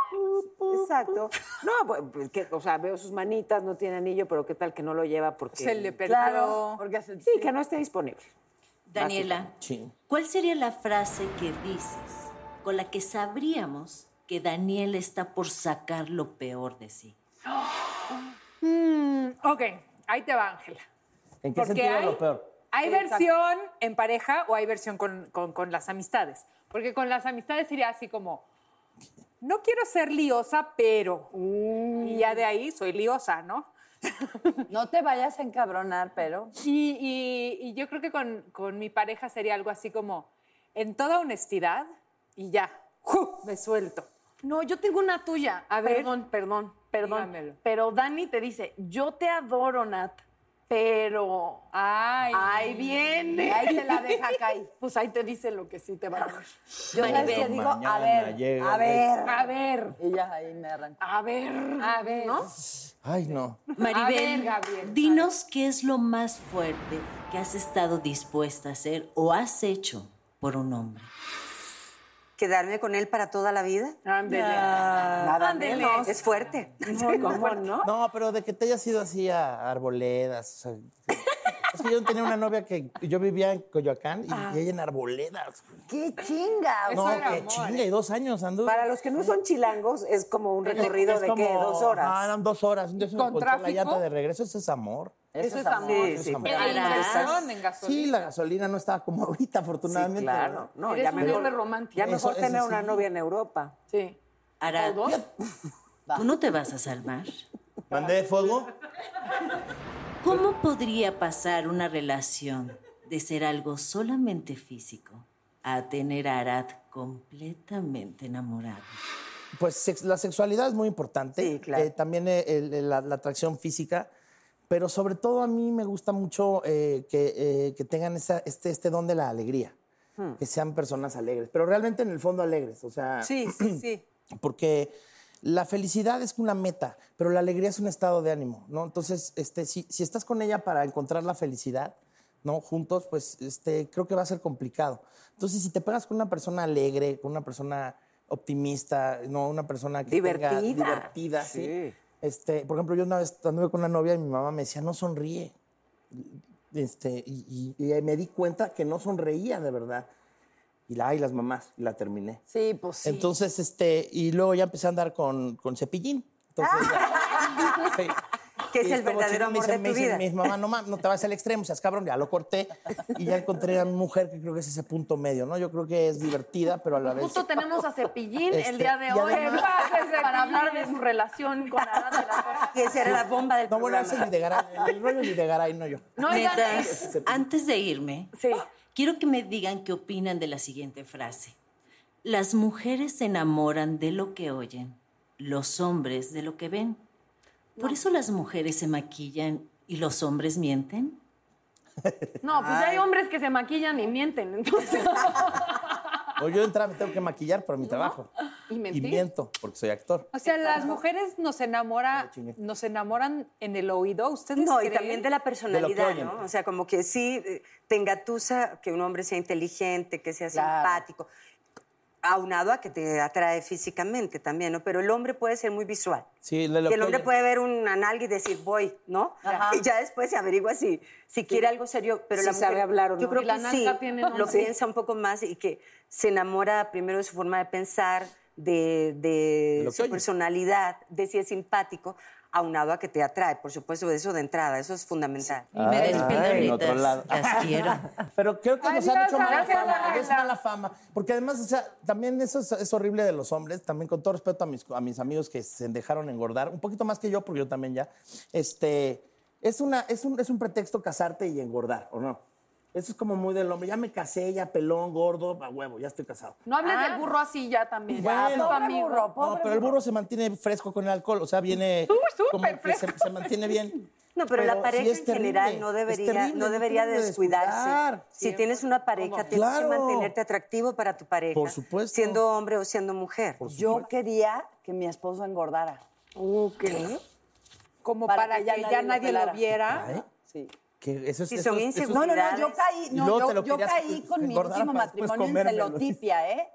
Exacto. No, pues, pues, que, o sea, veo sus manitas, no tiene anillo, pero qué tal que no lo lleva porque. Se le perdió. Claro, porque se- Sí, que no esté disponible. Daniela, Sí. ¿cuál sería la frase que dices con la que sabríamos que Daniel está por sacar lo peor de sí? Mm, ok, ahí te va, Ángela. ¿En qué Porque sentido hay- lo peor? ¿Hay versión en pareja o hay versión con, con- con las amistades? Porque con las amistades sería así como, no quiero ser liosa, pero... Y ya de ahí soy liosa, ¿no? No te vayas a encabronar, pero. Y, y- y yo creo que con, con mi pareja sería algo así como, en toda honestidad, y ya, ¡ju! me suelto. No, yo tengo una tuya. A ver. Perdón, perdón, perdón. Dígamelo. Pero Dani te dice, yo te adoro, Nat, pero... Ay. Ahí viene. Ahí te la deja caer. Pues ahí te dice lo que sí te va a dar. Yo sabes Maribel. que digo, a ver, llega a ver. A ver, Y ya ahí me arranca. a ver. A ver. ¿No? Ay, no. Maribel, ver, Gabriel. dinos qué es lo más fuerte que has estado dispuesta a hacer o has hecho por un hombre. ¿Quedarme con él para toda la vida? Ándele. Nada Ándele. menos. Es fuerte. ¿Cómo no? No, pero de que te hayas ido así a arboledas. o sea, es que yo tenía una novia que yo vivía en Coyoacán y, y ella en arboledas. ¡Qué chinga! No, era qué amor, chinga, y dos años anduve. Para los que no son chilangos, es como un recorrido Es de como- qué, dos horas. Ah, eran dos horas. Entonces me ¿Con encontré la tráfico? llanta de regreso. Eso es amor. Eso es amor. Sí, Eso sí. amor. En Ahora- inversión, en gasolina. Sí, la gasolina no estaba como ahorita, Sí, afortunadamente. claro. No, Eres ya un mejor, hombre romántico. ya mejor Eso- eso tener sí. una novia en Europa. Sí. Arad, ¿O dos? ¿tú no te vas a salvar? ¿Mandé fuego? ¿Cómo podría pasar una relación de ser algo solamente físico a tener a Arad completamente enamorado? Pues sex- la sexualidad es muy importante. Sí, claro. Eh, también eh, el- el- la, la atracción física. Pero sobre todo a mí me gusta mucho eh, que, eh, que tengan esa- este, este don de la alegría. Que sean personas alegres. Pero realmente en el fondo alegres. O sea, Sí, sí, sí. porque la felicidad es una meta, pero la alegría es un estado de ánimo, ¿no? Entonces, este, si, si estás con ella para encontrar la felicidad, ¿no? Juntos, pues este, creo que va a ser complicado. Entonces, si te pegas con una persona alegre, con una persona optimista, no una persona que tenga- Divertida. divertida, sí. Sí. Este, por ejemplo, yo una vez anduve con una novia y mi mamá me decía, no sonríe. Este, y, y- y me di cuenta que no sonreía de verdad. Y la, ay, las mamás, y la terminé. Sí, pues sí. Entonces, este, y luego ya empecé a andar con, con cepillín. Entonces, ya- sí. Que es Y el verdadero amor dice- de me tu dice vida. Mi mamá, no, ma- no te vas al extremo, seas cabrón, ya lo corté. Y ya encontré a mi mujer que creo que es ese punto medio, ¿no? Yo creo que es divertida, pero a la vez... Justo tenemos a Cepillín Este, el día de hoy además- para hablar de su relación con Arad de la Torre. Que esa era la bomba del No, bueno, ese es Videgaray. El rollo Videgaray, no yo. No, antes de irme, sí. quiero que me digan qué opinan de la siguiente frase. Las mujeres se enamoran de lo que oyen, los hombres de lo que ven. ¿Por eso las mujeres se maquillan y los hombres mienten? No, pues ya hay hombres que se maquillan y mienten. Entonces, O yo de entrada me tengo que maquillar para mi trabajo. y Y miento, porque soy actor. O sea, las mujeres nos enamora, nos enamoran en el oído. ¿Ustedes No, y también de la personalidad. ¿no? O sea, como que sí eh, te engatusa que un hombre sea inteligente, que sea Claro. simpático, aunado a que te atrae físicamente también, ¿no? Pero el hombre puede ser muy visual. Sí, le lo Que el hombre puede ver una nalga y decir, voy, ¿no? Ajá. Y ya después se averigua si, si quiere algo serio. Pero Si la sabe mujer, hablar o no. Yo creo que sí, lo piensa un poco más y que se enamora primero de su forma de pensar, de, de su oye. personalidad, de si es simpático, aunado a que te atrae. Por supuesto, eso de entrada, eso es fundamental. Y me Ay, despido, ay, otro lado. Las quiero. Pero creo que nos Adiós, han hecho mala fama. Es mala fama. Porque además, o sea, también eso es, es horrible de los hombres. También con todo respeto a mis, a mis amigos que se dejaron engordar, un poquito más que yo, porque yo también ya. Este, es, una, es, un, es un pretexto casarte y engordar, ¿o no? Eso es como muy del hombre. Ya me casé, ya pelón, gordo, a huevo, ya estoy casado. No hables del burro así ya también. Bueno. Ya, Pobre amigo. burro, No, pero el burro se mantiene fresco con el alcohol, o sea, viene Uy, súper como que se, fresco. se mantiene bien. No, pero, la pareja en terrible, general no debería, terrible, no debería descuidarse. descuidar. Si tienes una pareja, tienes Claro. que mantenerte atractivo para tu pareja. Por supuesto. Siendo hombre o siendo mujer. Yo quería que mi esposo engordara. ¿Qué? Como Para para, que ya que, nadie ya lo nadie lo viera. Sí. Que eso es, Si eso son eso No, no, no, yo caí, no, yo, caí con mi último matrimonio en celotipia, ¿eh?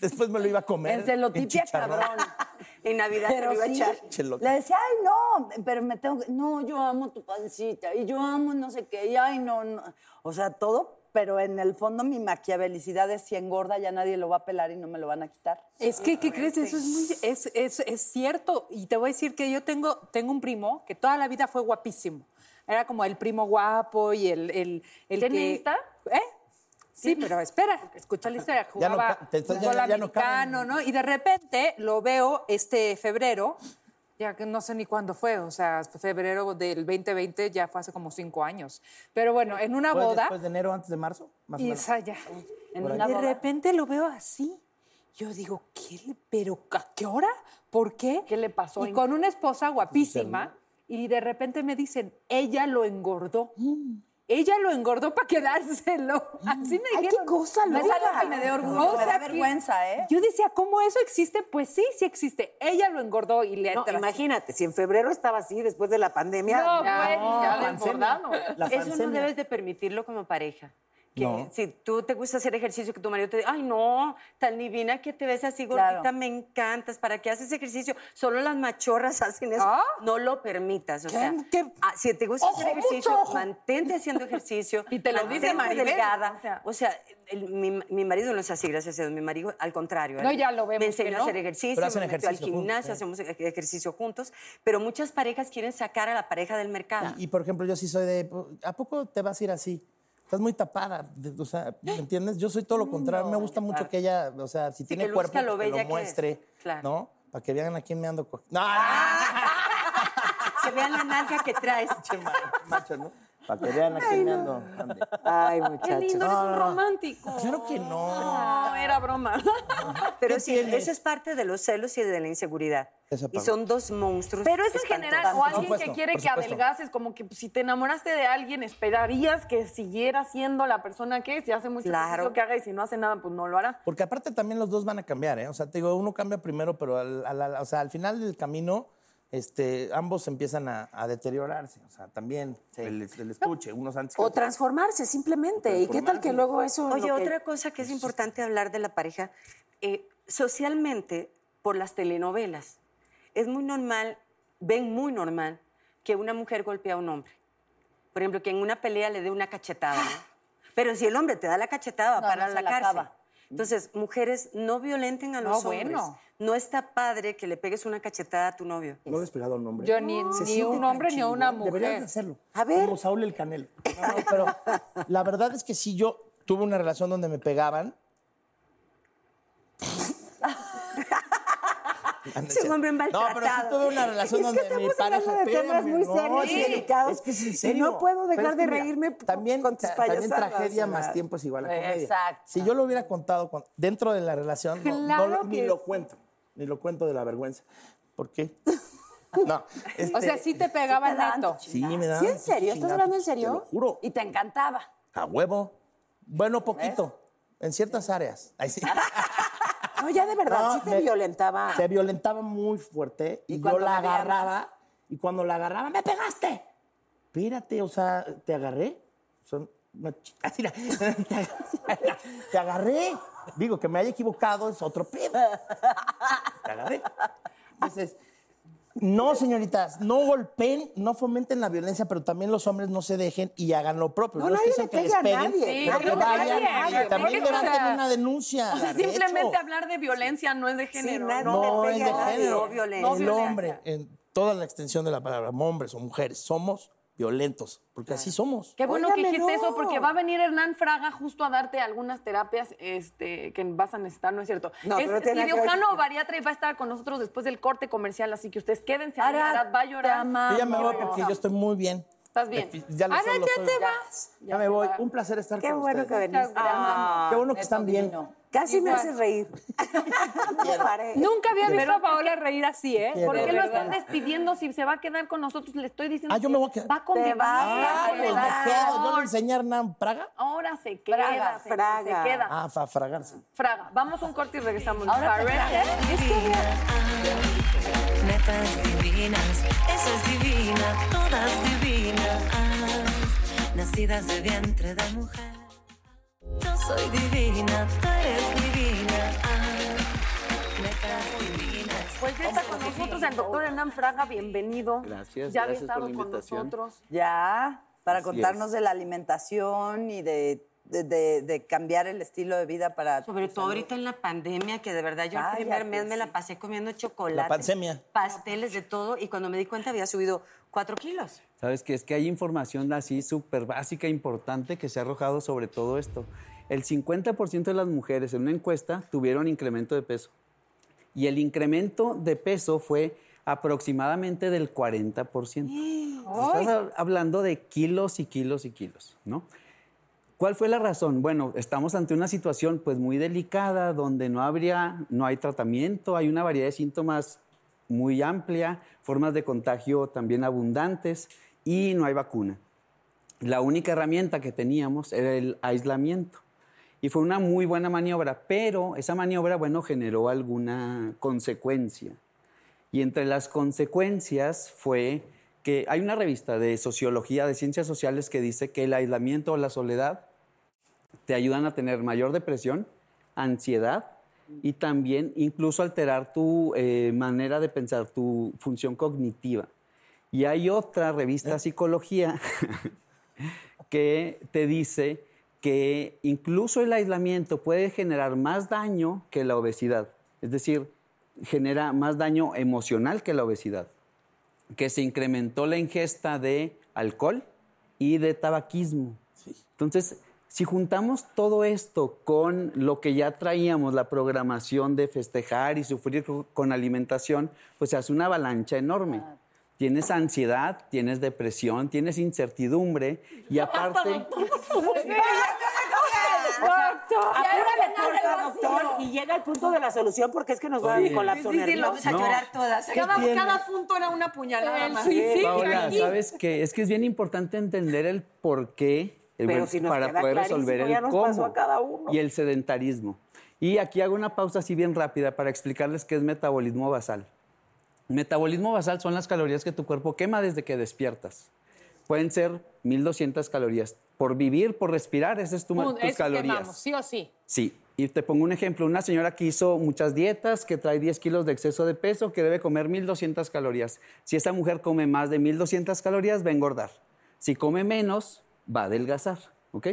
Después me lo iba a comer. En celotipia, chicharrón. cabrón. En Navidad Pero te lo iba a sí, echar. Chelote. le decía, ay, no, pero me tengo que... No, yo amo tu pancita y yo amo no sé qué, y ay, no, no. O sea, todo, pero en el fondo mi maquiavelicidad es si engorda ya nadie lo va a pelar y no me lo van a quitar. Es que, ¿qué crees? Eso es, muy, es, es, es cierto. Y te voy a decir que yo tengo, tengo un primo que toda la vida fue guapísimo. Era como el primo guapo y el, el, el ¿Tiene que... Insta? ¿Eh? Sí, pero espera, escucha la historia. Ya no Jugaba ya- fútbol ya no americano, caben. ¿no? Y de repente lo veo este febrero, ya que no sé ni cuándo fue, o sea, febrero del 2020 ya fue hace como cinco años. Pero bueno, en una ¿Fue boda... después de enero, antes de marzo? Más o Y menos. esa ya. ¿En Y una de boda? repente lo veo así. Yo digo, ¿qué? le- ¿Pero a qué hora? ¿Por qué? ¿Qué le pasó? Y con una esposa guapísima. Y de repente me dicen, ella lo engordó. Ella lo engordó para quedárselo. Así me Ay, dijeron. qué cosa No es loca. algo que me dé orgullo. Me o da vergüenza, ¿eh? Yo decía, ¿cómo eso existe? Pues sí, sí existe. Ella lo engordó y le No, imagínate, si en febrero estaba así, después de la pandemia. No, Ya, bueno, ya la desbordado. La Eso no debes de permitirlo como pareja. Que No. si tú te gusta hacer ejercicio, que tu marido te diga, ay, no, tan divina que te ves así gordita, Claro. me encantas, ¿para qué haces ejercicio? Solo las machorras hacen eso. ¿Ah? No lo permitas. O ¿Qué? sea, ¿Qué? ah, si te gusta hacer ejercicio, mantente haciendo ejercicio. Y te lo dice Maribel, delgada. o sea. O sea, el- mi, mi marido no es así, gracias a Dios. Mi marido, al contrario. No, ya lo vemos Me que enseñó no. a hacer ejercicio, me metió al ejercicio juntos, gimnasio, sí. hacemos ej- ejercicio juntos. Pero muchas parejas quieren sacar a la pareja del mercado. Y, y, por ejemplo, yo sí soy de, ¿a poco te vas a ir así? Estás muy tapada, o sea, ¿me entiendes? Yo soy todo lo contrario. me gusta mucho que ella, o sea, si tiene que cuerpo, lo pues, que lo que es. muestre, Claro. ¿no? Para que vean a quién me ando No, Que vean la nalga que traes. che, macho, ¿no? Para que vean a quién me ando. ande. Ay, Qué muchachos. lindo, eres un romántico. Claro que no. No, era broma. Pero ¿Qué sí, tienes? eso es parte de los celos y de la inseguridad. Y son dos monstruos. Pero eso en general, o alguien supuesto, que quiere que adelgaces, como que pues, si te enamoraste de alguien, esperarías que siguiera siendo la persona que es, si hace mucho Claro. que haga y si no hace nada, pues no lo hará. Porque aparte también los dos van a cambiar, ¿eh? O sea, te digo, uno cambia primero, pero al, al- al- o sea, al final del camino, este, ambos empiezan a, a deteriorarse. O sea, también el, el estuche, unos antes que O otros. transformarse simplemente. ¿Y qué tal que luego eso... Oye, que- otra cosa que es importante hablar de la pareja, eh, socialmente, por las telenovelas, es muy normal, ven muy normal que una mujer golpea a un hombre. Por ejemplo, que en una pelea le dé una cachetada. ¿no? Pero si el hombre te da la cachetada, va a No, parar no la la cárcel. acaba. Entonces, mujeres, no violenten a No, los hombres. bueno. No está padre que le pegues una cachetada a tu novio. No he despegado un nombre. Yo ni- Se ni siente un hombre ni a una. Deberías mujer. de hacerlo. A ver. Como Saúl el Canelo. No, no, pero la verdad es que sí, yo tuve una relación donde me pegaban. Es un hombre No, pero sí maltratado. tuve una relación Es que donde mi estamos pareja... hablando de temas muy no, serios y delicados. Es que es en Y serio. no puedo dejar de que mira, reírme También, con tus ta- también tragedia o más tiempo es igual a comedia. Exacto. Si yo lo hubiera contado dentro de la relación, no- ni que lo sí. cuento. Ni lo cuento de la vergüenza. ¿Por qué? No. O este, sea, sí te pegaba dan neto. Sí, me da. ¿Sí, en serio? ¿Estás hablando en serio? Te lo juro. Y te encantaba. A huevo. Bueno, poquito. En ciertas áreas. Ahí sí. No, ya de verdad, No, sí te me- violentaba. Se violentaba muy fuerte y, ¿Y yo cuando la agarraba y cuando la agarraba, ¡me pegaste! Espérate, o sea, ¿te agarré? Son así te agarré. Digo, que me haya equivocado es otro pedo. Te agarré. Entonces, no, señoritas, no golpeen, no fomenten la violencia, pero también los hombres no se dejen y hagan lo propio. No, No, nadie le que a les peguen, nadie. Sí, pero creo que que vayan nadie, y también o levanten sea, una denuncia. O sea, de simplemente hecho. hablar de violencia no es de género. No, es de a nadie. género. No violencia. el hombre, en toda la extensión de la palabra, hombres o mujeres, somos violentos, porque así somos. Qué bueno que dijiste no. eso, porque va a venir Hernán Fraga justo a darte algunas terapias este, que vas a necesitar, ¿no es cierto? No, es pero tiene que cirujano bariatra y va a estar con nosotros después del corte comercial, así que ustedes quédense. Arad, Arad va a llorar. amamos. Yo ya me voy porque yo estoy muy bien. ¿Estás bien? Ya lo solo ya soy. te vas. Ya, me voy. va. Un placer estar Qué con bueno ustedes. que veniste. Qué bueno que están bien. divino. Casi me haces reír. Nunca había visto Pero- a Paola reír así, ¿eh? ¿Por qué lo están despidiendo si se va a quedar con nosotros? Le estoy diciendo Ah, yo me voy a quedar. Va convivir. Te vas Ah, a pues me quedo. Yo le enseñé a Hernán Praga. Ahora se queda, Fraga, se, Fraga. se queda. Ah, fa fragarse. Fraga, vamos a un corte y regresamos. Ahora. Netas divinas, esa es divina, todas divinas, nacidas de vientre de mujer. Yo soy divina, tú eres divina, netas divinas. Pues ya está con nosotros el doctor Hernán Fraga, bienvenido. Gracias, Ya había gracias por estado la con invitación. nosotros. Ya, para Así contarnos es. de la alimentación y de, de- de- de cambiar el estilo de vida para. Sobre todo salud. ahorita en la pandemia, que de verdad yo el primer mes me la pasé comiendo chocolate. La pandemia. Pasteles, de todo, y cuando me di cuenta había subido cuatro kilos. Sabes que es que hay información así súper básica, importante, que se ha arrojado sobre todo esto. El 50% de las mujeres en una encuesta tuvieron incremento de peso. Y el incremento de peso fue aproximadamente del 40%. Estás hab- hablando de kilos y kilos y kilos, ¿no? ¿Cuál fue la razón? Bueno, estamos ante una situación pues muy delicada donde no habría, no hay tratamiento, hay una variedad de síntomas muy amplia, formas de contagio también abundantes y no hay vacuna. La única herramienta que teníamos era el aislamiento. Y fue una muy buena maniobra, pero esa maniobra, bueno, generó alguna consecuencia. Y entre las consecuencias fue que hay una revista de sociología, de ciencias sociales, que dice que el aislamiento o la soledad te ayudan a tener mayor depresión, ansiedad y también incluso alterar tu eh, manera de pensar, tu función cognitiva. Y hay otra revista, Psicología, que te dice que incluso el aislamiento puede generar más daño que la obesidad. Es decir, genera más daño emocional que la obesidad. Que se incrementó la ingesta de alcohol y de tabaquismo. Entonces, si juntamos todo esto con lo que ya traíamos, la programación de festejar y sufrir co- con alimentación, pues se hace una avalancha enorme. Tienes ansiedad, tienes depresión, tienes incertidumbre y aparte... Doctor, y llega el punto de la solución porque es que nos va a colapso Sí, sí, vamos a No. llorar todas. Cada, punto era una puñalada más. Sí, sí, Paola. ¿sabes qué? Es que es bien importante entender el por qué eh, Pero bueno, si nos para queda poder resolver el ya nos cómo pasó a cada uno. y el sedentarismo. Y aquí hago una pausa así bien rápida para explicarles qué es metabolismo basal. Metabolismo basal son las calorías que tu cuerpo quema desde que despiertas. pueden ser 1200 calorías. Por vivir, por respirar, esas es tu, tus eso calorías. quemamos, sí o sí. Sí, y te pongo un ejemplo. Una señora que hizo muchas dietas, que trae 10 kilos de exceso de peso, que debe comer 1200 calorías. Si esa mujer come más de 1200 calorías, va a engordar. Si come menos, va a adelgazar. ¿Ok?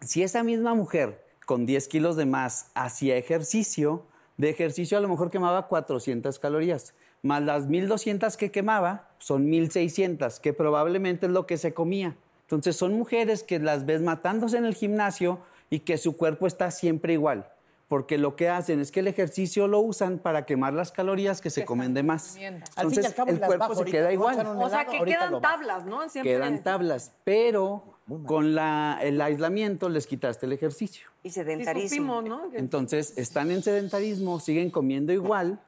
Si esa misma mujer con 10 kilos de más hacía ejercicio, de ejercicio a lo mejor quemaba 400 calorías, más las 1200 que quemaba son 1600, que probablemente es lo que se comía. Entonces son mujeres que las ves matándose en el gimnasio y que su cuerpo está siempre igual, porque lo que hacen es que el ejercicio lo usan para quemar las calorías que se comen de más. consumiendo. Al fin y Entonces al cabo, el cuerpo bajo se ahorita, queda igual. O sea, que quedan tablas, ¿no? Siempre. Quedan tablas, pero con la- el aislamiento les quitaste el ejercicio. Y Sí sedentarismo. supimos, ¿no? Que- Entonces están en sedentarismo, siguen comiendo igual,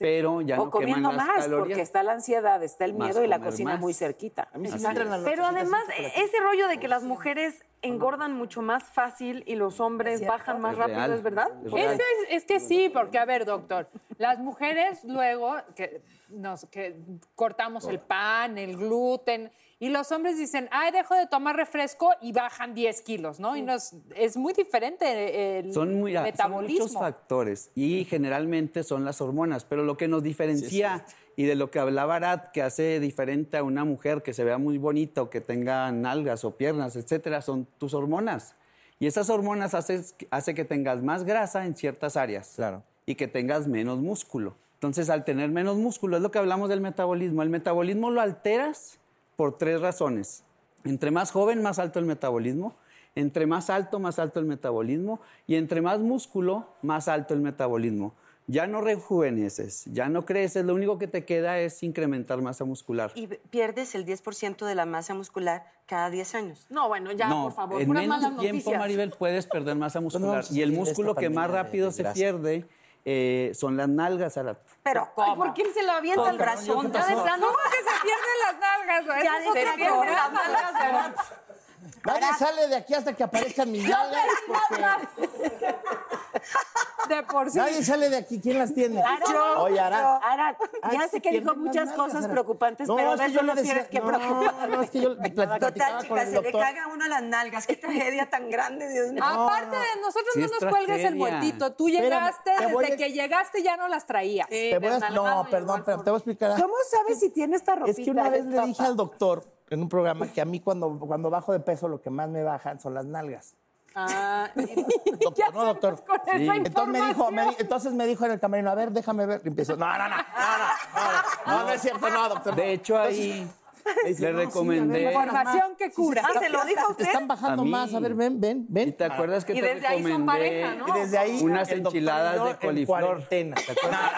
pero ya o no comiendo queman las más, calorías. porque está la ansiedad, está el Más miedo y la cocina más. muy cerquita. A mí sí me Pero además, ese rollo de que las mujeres engordan mucho más fácil y los hombres bajan más Es rápido, real. ¿es verdad? Es real. Eso es, es que sí, porque a ver, doctor, las mujeres luego que nos que cortamos el pan, el gluten, y los hombres dicen, ay, dejo de tomar refresco y bajan 10 kilos, ¿no? Y nos, es muy diferente el Son, muy, son metabolismo. muchos factores y generalmente son las hormonas, pero lo que nos diferencia y de lo que hablaba Arad, que hace diferente a una mujer que se vea muy bonita o que tenga nalgas o piernas, etcétera, son tus hormonas. Y esas hormonas haces, hace que tengas más grasa en ciertas áreas Claro. y que tengas menos músculo. Entonces, al tener menos músculo, es lo que hablamos del metabolismo. El metabolismo lo alteras por tres razones. Entre más joven, más alto el metabolismo. Entre más alto, más alto el metabolismo. Y entre más músculo, más alto el metabolismo. Ya no rejuveneces, ya no creces, lo único que te queda es incrementar masa muscular. Y pierdes el 10% de la masa muscular cada 10 años. No, bueno, ya, no, por favor, en puras menos malas tiempo, noticias. Maribel, puedes perder masa muscular. Y el músculo que más rápido se pierde eh, son las nalgas, Arat. Pero Ay, ¿por qué se lo avienta el razón. Ya de plano. ¿Cómo que se pierden las nalgas? güey? Ya se pierden las nalgas Arat. Nadie sale de aquí hasta que aparezcan mis nalgas. porque De por sí. Nadie sale de aquí. ¿Quién las tiene? Yo. Oye. Arad, Ah, ya sé que dijo muchas nalgas, cosas preocupantes, No, pero es de que eso yo no tienes que no, preocuparte. No, es que yo platicaba Total, con chicas, el se le caga a uno las nalgas. Qué tragedia tan grande, Dios mío. Aparte de nosotros Sí no es nos cuelgues el muertito. Tú llegaste, desde a- que llegaste ya no las traías. Te voy a- desnalgado No, perdón, pero te voy a explicar. ¿Cómo sabes si tiene esta ropita? Es que una vez le dije al doctor en un programa que a mí cuando, cuando bajo de peso lo que más me bajan son las nalgas. Ah, no, doctor. Entonces, me dijo, entonces me dijo en el camerino, a ver, déjame ver. Empiezo, no, no, no, no, no, no, es cierto, no, doctor. De hecho, ahí le no, recomendé. Información que cura. Ah, se lo dijo usted. Te están bajando más, a ver, ven, ven, ven. ¿Y te acuerdas que y desde recomendé ahí son pareja, ¿no? y desde ahí unas enchiladas de coliflor? En ¿Te acuerdas?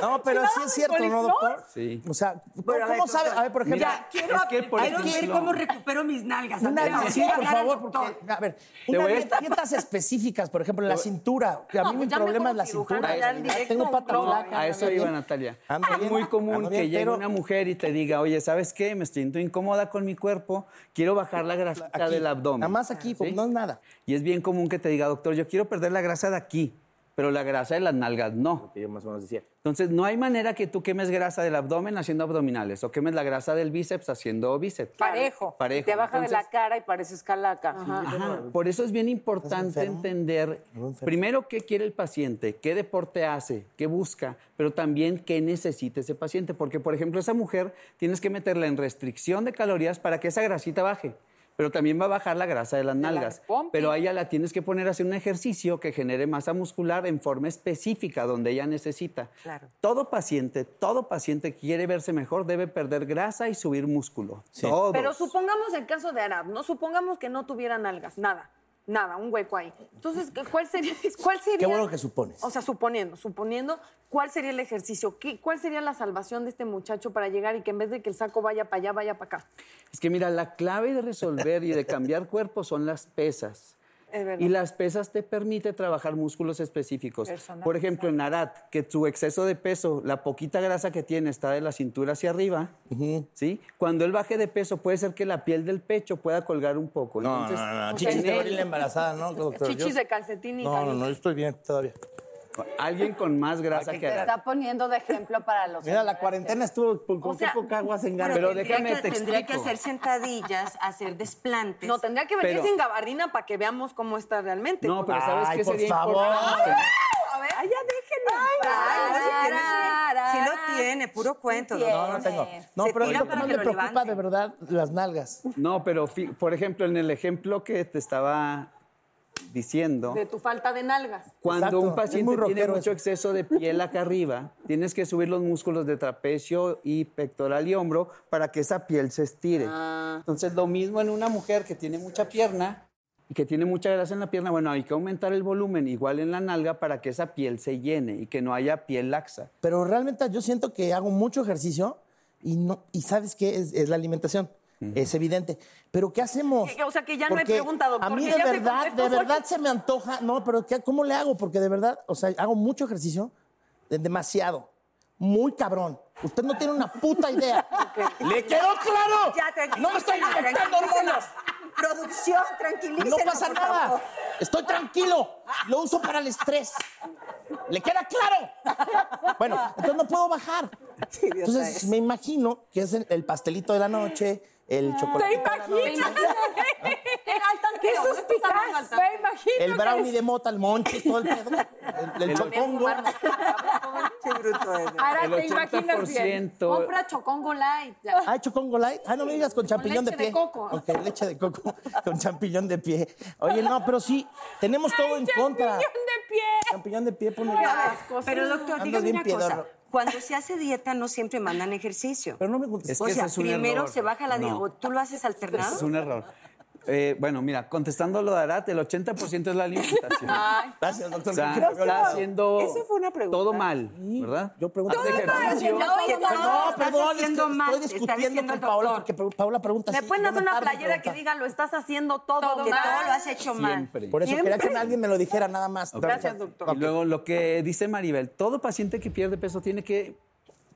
No, pero sí es cierto, ¿no, doctor? Sí. O sea, ¿cómo sabe? A ver, por ejemplo, Mira, Quiero, es que, por quiero ver ejemplo, cómo recupero mis nalgas. Una sí, por favor, porque, a ver, Te una voy a- dieta- dietas específicas, por ejemplo, la cintura. Que a No, mí pues mi ya problema es la cintura. Tengo pata no, flaca. a eso iba. Natalia. Es muy común que llegue una mujer y te diga, oye, ¿sabes qué? Me siento incómoda con mi cuerpo, quiero bajar la grasa del abdomen. Nada más aquí, pues, no es nada. Y es bien común que te diga, doctor, yo quiero perder la grasa de aquí, pero la grasa de las nalgas no. Que yo más o menos decía. Entonces, no hay manera que tú quemes grasa del abdomen haciendo abdominales o quemes la grasa del bíceps haciendo bíceps. Parejo. Parejo. Te baja de la Entonces, cara y pareces calaca. Ajá, Por eso es bien importante entender primero qué quiere el paciente, qué deporte hace, qué busca, pero también qué necesita ese paciente. Porque, por ejemplo, esa mujer tienes que meterla en restricción de calorías para que esa grasita baje. Pero también va a bajar la grasa de las nalgas. Pero a ella la tienes que poner a hacer un ejercicio que genere masa muscular en forma específica, donde ella necesita. Claro. Todo paciente, todo paciente que quiere verse mejor debe perder grasa y subir músculo. Todos. Pero supongamos el caso de Arab, ¿no? Supongamos que no tuviera nalgas, nada. Nada, un hueco ahí. Entonces, ¿cuál sería? ¿Cuál sería Qué bueno que supones. O sea, suponiendo, suponiendo, ¿cuál sería el ejercicio? ¿Qué, ¿Cuál sería la salvación de este muchacho para llegar y que en vez de que el saco vaya para allá, vaya para acá? Es que mira, la clave de resolver y de cambiar cuerpo son las pesas. Y las pesas te permite trabajar músculos específicos. Por ejemplo, en Arat, que tu exceso de peso, la poquita grasa que tiene está de la cintura hacia arriba, ¿sí? Cuando él baje de peso, puede ser que la piel del pecho pueda colgar un poco. No, Entonces, no, no, Chichis de él- gorila embarazada, ¿no, doctor? Chichis Yo- de calcetín y No, no, no, yo estoy bien todavía. Alguien con más grasa Que te está poniendo de ejemplo para los Mira, la cuarentena estuvo con, con O sea, qué poca agua se engarra. Pero déjame que, te tendría que hacer sentadillas, hacer desplantes. No, tendría que venir Pero- sin gabardina para que veamos cómo está realmente. No, pero ¿sabes Ay, qué por sería favor. importante? A ver. Ay, ya déjenlo. Ay, no, sí lo tiene, puro cuento. No, no tengo. No, Se pero lo que que me preocupa levante. de verdad, las nalgas. No, pero por ejemplo, en el ejemplo que te estaba diciendo, De tu falta de nalgas. cuando Exacto, un paciente tiene mucho eso. exceso de piel acá arriba, tienes que subir los músculos de trapecio y pectoral y hombro para que esa piel se estire. Entonces, lo mismo en una mujer que tiene mucha pierna y que tiene mucha grasa en la pierna, bueno, hay que aumentar el volumen igual en la nalga para que esa piel se llene y que no haya piel laxa. Pero realmente yo siento que hago mucho ejercicio y no y sabes qué es, es la alimentación. Es evidente. Pero ¿qué hacemos? Que- o sea, que ya no hay Porque pregunta, doctor, A mí de verdad, de verdad se me antoja. No, pero ¿qué- ¿cómo le hago? Porque de verdad, o sea, hago mucho ejercicio, de- demasiado. Muy cabrón. Usted no tiene una puta idea. ¿Le quedó claro? Ya, no me estoy tranquilícese. hormonas. Producción, tranquilícese. No pasa nada. Estoy tranquilo. Lo uso para el estrés. ¿Le queda claro? Bueno, entonces no puedo bajar. Entonces me imagino que es el, el pastelito de la noche, el chocolate. ¿Te imaginas? ¡Qué suspicaz! Me imagino El brownie es- de mota, el monche, todo el pedo. El, el chocongo. Qué bruto eres. Ahora El te imaginas bien. 80%. Compra Chocongo Light. Ah, chocongo light. Ah, no me digas con champiñón de leche de pie. coco. Ok, leche de coco con champiñón de pie. Oye, no, pero sí, tenemos todo en contra. ¡Champiñón de pie! Champiñón de pie, ponle. Pero doctor, dígame una cosa. Cuando se hace dieta no siempre mandan ejercicio. Pero no me gusta. Es o sea, es primero error. se baja la No. digo, ¿tú lo haces alternado? Es un error. Eh, bueno, mira, contestando lo de Arat, el 80% es la alimentación. Gracias, doctor. O sea, me está haciendo Esa fue una pregunta. todo mal, ¿verdad? Yo pregunto. Haz ejercicio. No, perdón, es que mal, estoy discutiendo con Paola porque Paola pregunta así, pueden hacer me una playera que diga lo estás haciendo todo, Todo Que mal. todo lo has hecho mal. Siempre. Por eso Siempre. quería que alguien me lo dijera nada más. Gracias, doctor. Y luego lo que dice Maribel, todo paciente que pierde peso tiene que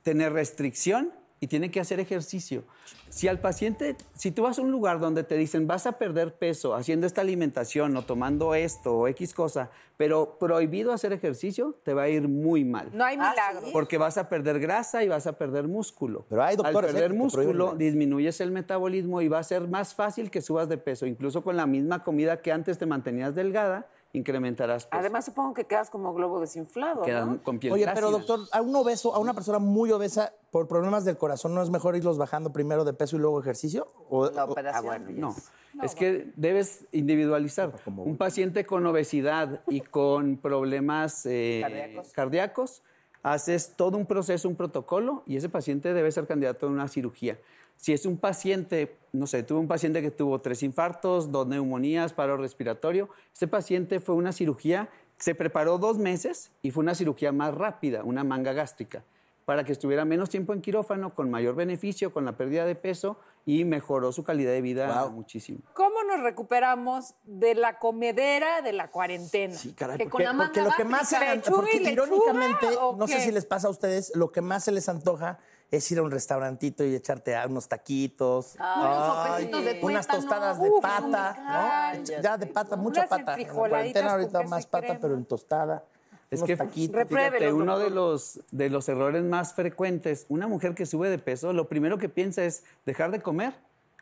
tener restricción y tiene que hacer ejercicio. Si al paciente, si tú vas a un lugar donde te dicen vas a perder peso haciendo esta alimentación o tomando esto o X cosa, pero prohibido hacer ejercicio, te va a ir muy mal. No hay milagro. Porque vas a perder grasa y vas a perder músculo. Pero hay doctores, Al ¿eh? perder músculo, disminuyes el metabolismo y va a ser más fácil que subas de peso. Incluso con la misma comida que antes te mantenías delgada, incrementarás peso. Además, supongo que quedas como globo desinflado, Quedan ¿no? con piel Oye, pero doctor, a un obeso, a una persona muy obesa, por problemas del corazón, ¿no es mejor irlos bajando primero de peso y luego ejercicio? O, La o- operación. No, es que debes individualizar. Un paciente con obesidad y con problemas eh, Cardíacos. cardíacos, haces todo un proceso, un protocolo, y ese paciente debe ser candidato a una cirugía. Si es un paciente, no sé, tuve un paciente que tuvo tres infartos, dos neumonías, paro respiratorio, ese paciente fue una cirugía, se preparó dos meses y fue una cirugía más rápida, una manga gástrica, para que estuviera menos tiempo en quirófano, con mayor beneficio, con la pérdida de peso y mejoró su calidad de vida Wow. muchísimo. ¿Cómo nos recuperamos de la comedera de la cuarentena? Sí, caray, Que porque, con la porque manga lo que más lechuga porque lechuga, irónicamente, ¿o no sé si les pasa a ustedes, lo que más se les antoja es ir a un restaurantito y echarte a unos taquitos, unos sopecitos de unas tostadas de Uf, pata, ya de pata, mucha pata. En cuarentena ahorita más pata, crema. pero en tostada. Es unos que taquitos. Fíjate, uno de los, de los errores más frecuentes, una mujer que sube de peso, lo primero que piensa es dejar de comer,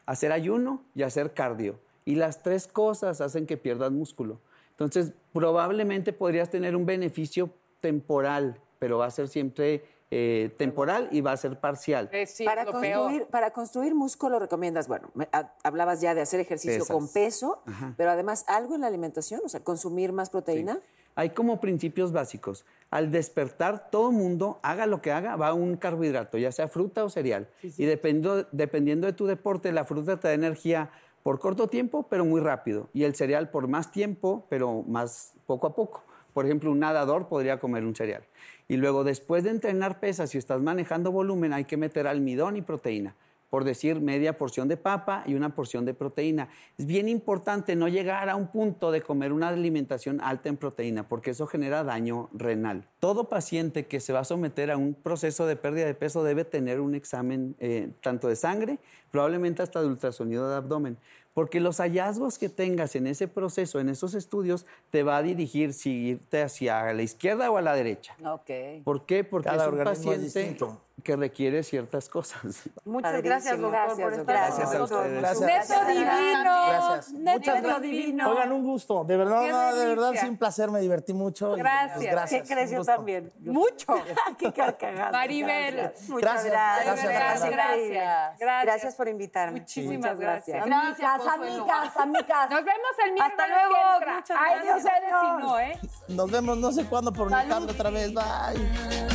hacer ayuno y hacer cardio. Y las tres cosas hacen que pierdas músculo. Entonces, probablemente podrías tener un beneficio temporal, pero va a ser siempre eh, temporal y va a ser parcial. Eh, sí, para, lo construir, peor. para construir músculo recomiendas, bueno, me- ha- hablabas ya de hacer ejercicio Pesas. con peso, pero además algo en la alimentación, o sea, consumir más proteína. Hay como principios básicos. Al despertar, todo mundo, haga lo que haga, va a un carbohidrato, ya sea fruta o cereal. Y dependiendo, dependiendo de tu deporte, la fruta te da energía por corto tiempo, pero muy rápido. Y el cereal por más tiempo, pero más poco a poco. Por ejemplo, un nadador podría comer un cereal. Y luego, después de entrenar pesas, si estás manejando volumen, hay que meter almidón y proteína. Por decir, media porción de papa y una porción de proteína. Es bien importante no llegar a un punto de comer una alimentación alta en proteína, porque eso genera daño renal. Todo paciente que se va a someter a un proceso de pérdida de peso debe tener un examen eh, tanto de sangre, probablemente hasta de ultrasonido de abdomen, Porque los hallazgos que tengas en ese proceso, en esos estudios, te va a dirigir si irte hacia la izquierda o a la derecha. Ok. ¿Por qué? Porque Cada es un organismo es paciente distinto. Que requiere ciertas cosas. Muchas gracias, doctor, por estar Gracias con a nosotros. ustedes. Gracias. Neto divino. Gracias. Neto Muchas gracias. divino. Oigan, un gusto. De verdad, no, de verdad, sí, un placer. Me divertí mucho. y, Gracias. pues, gracias. ¿Qué crees un yo gusto. también? Mucho. Qué carcajada. Maribel. Muchas Gracias, gracias. gracias, Gracias, gracias. Gracias. Gracias por invitarme. Muchísimas gracias. Amigas, amigas, amigas. Nos vemos el miércoles Hasta luego. que entra. Muchas Ay, gracias, ustedes señor. si no, ¿eh? Nos vemos no sé cuándo por mi otra vez. Bye.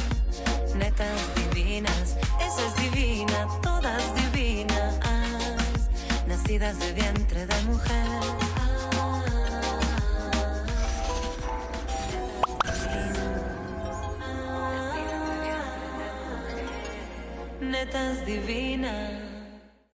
Netas divinas, esa es divina, todas divinas, nacidas de vientre de mujer. Netas divinas.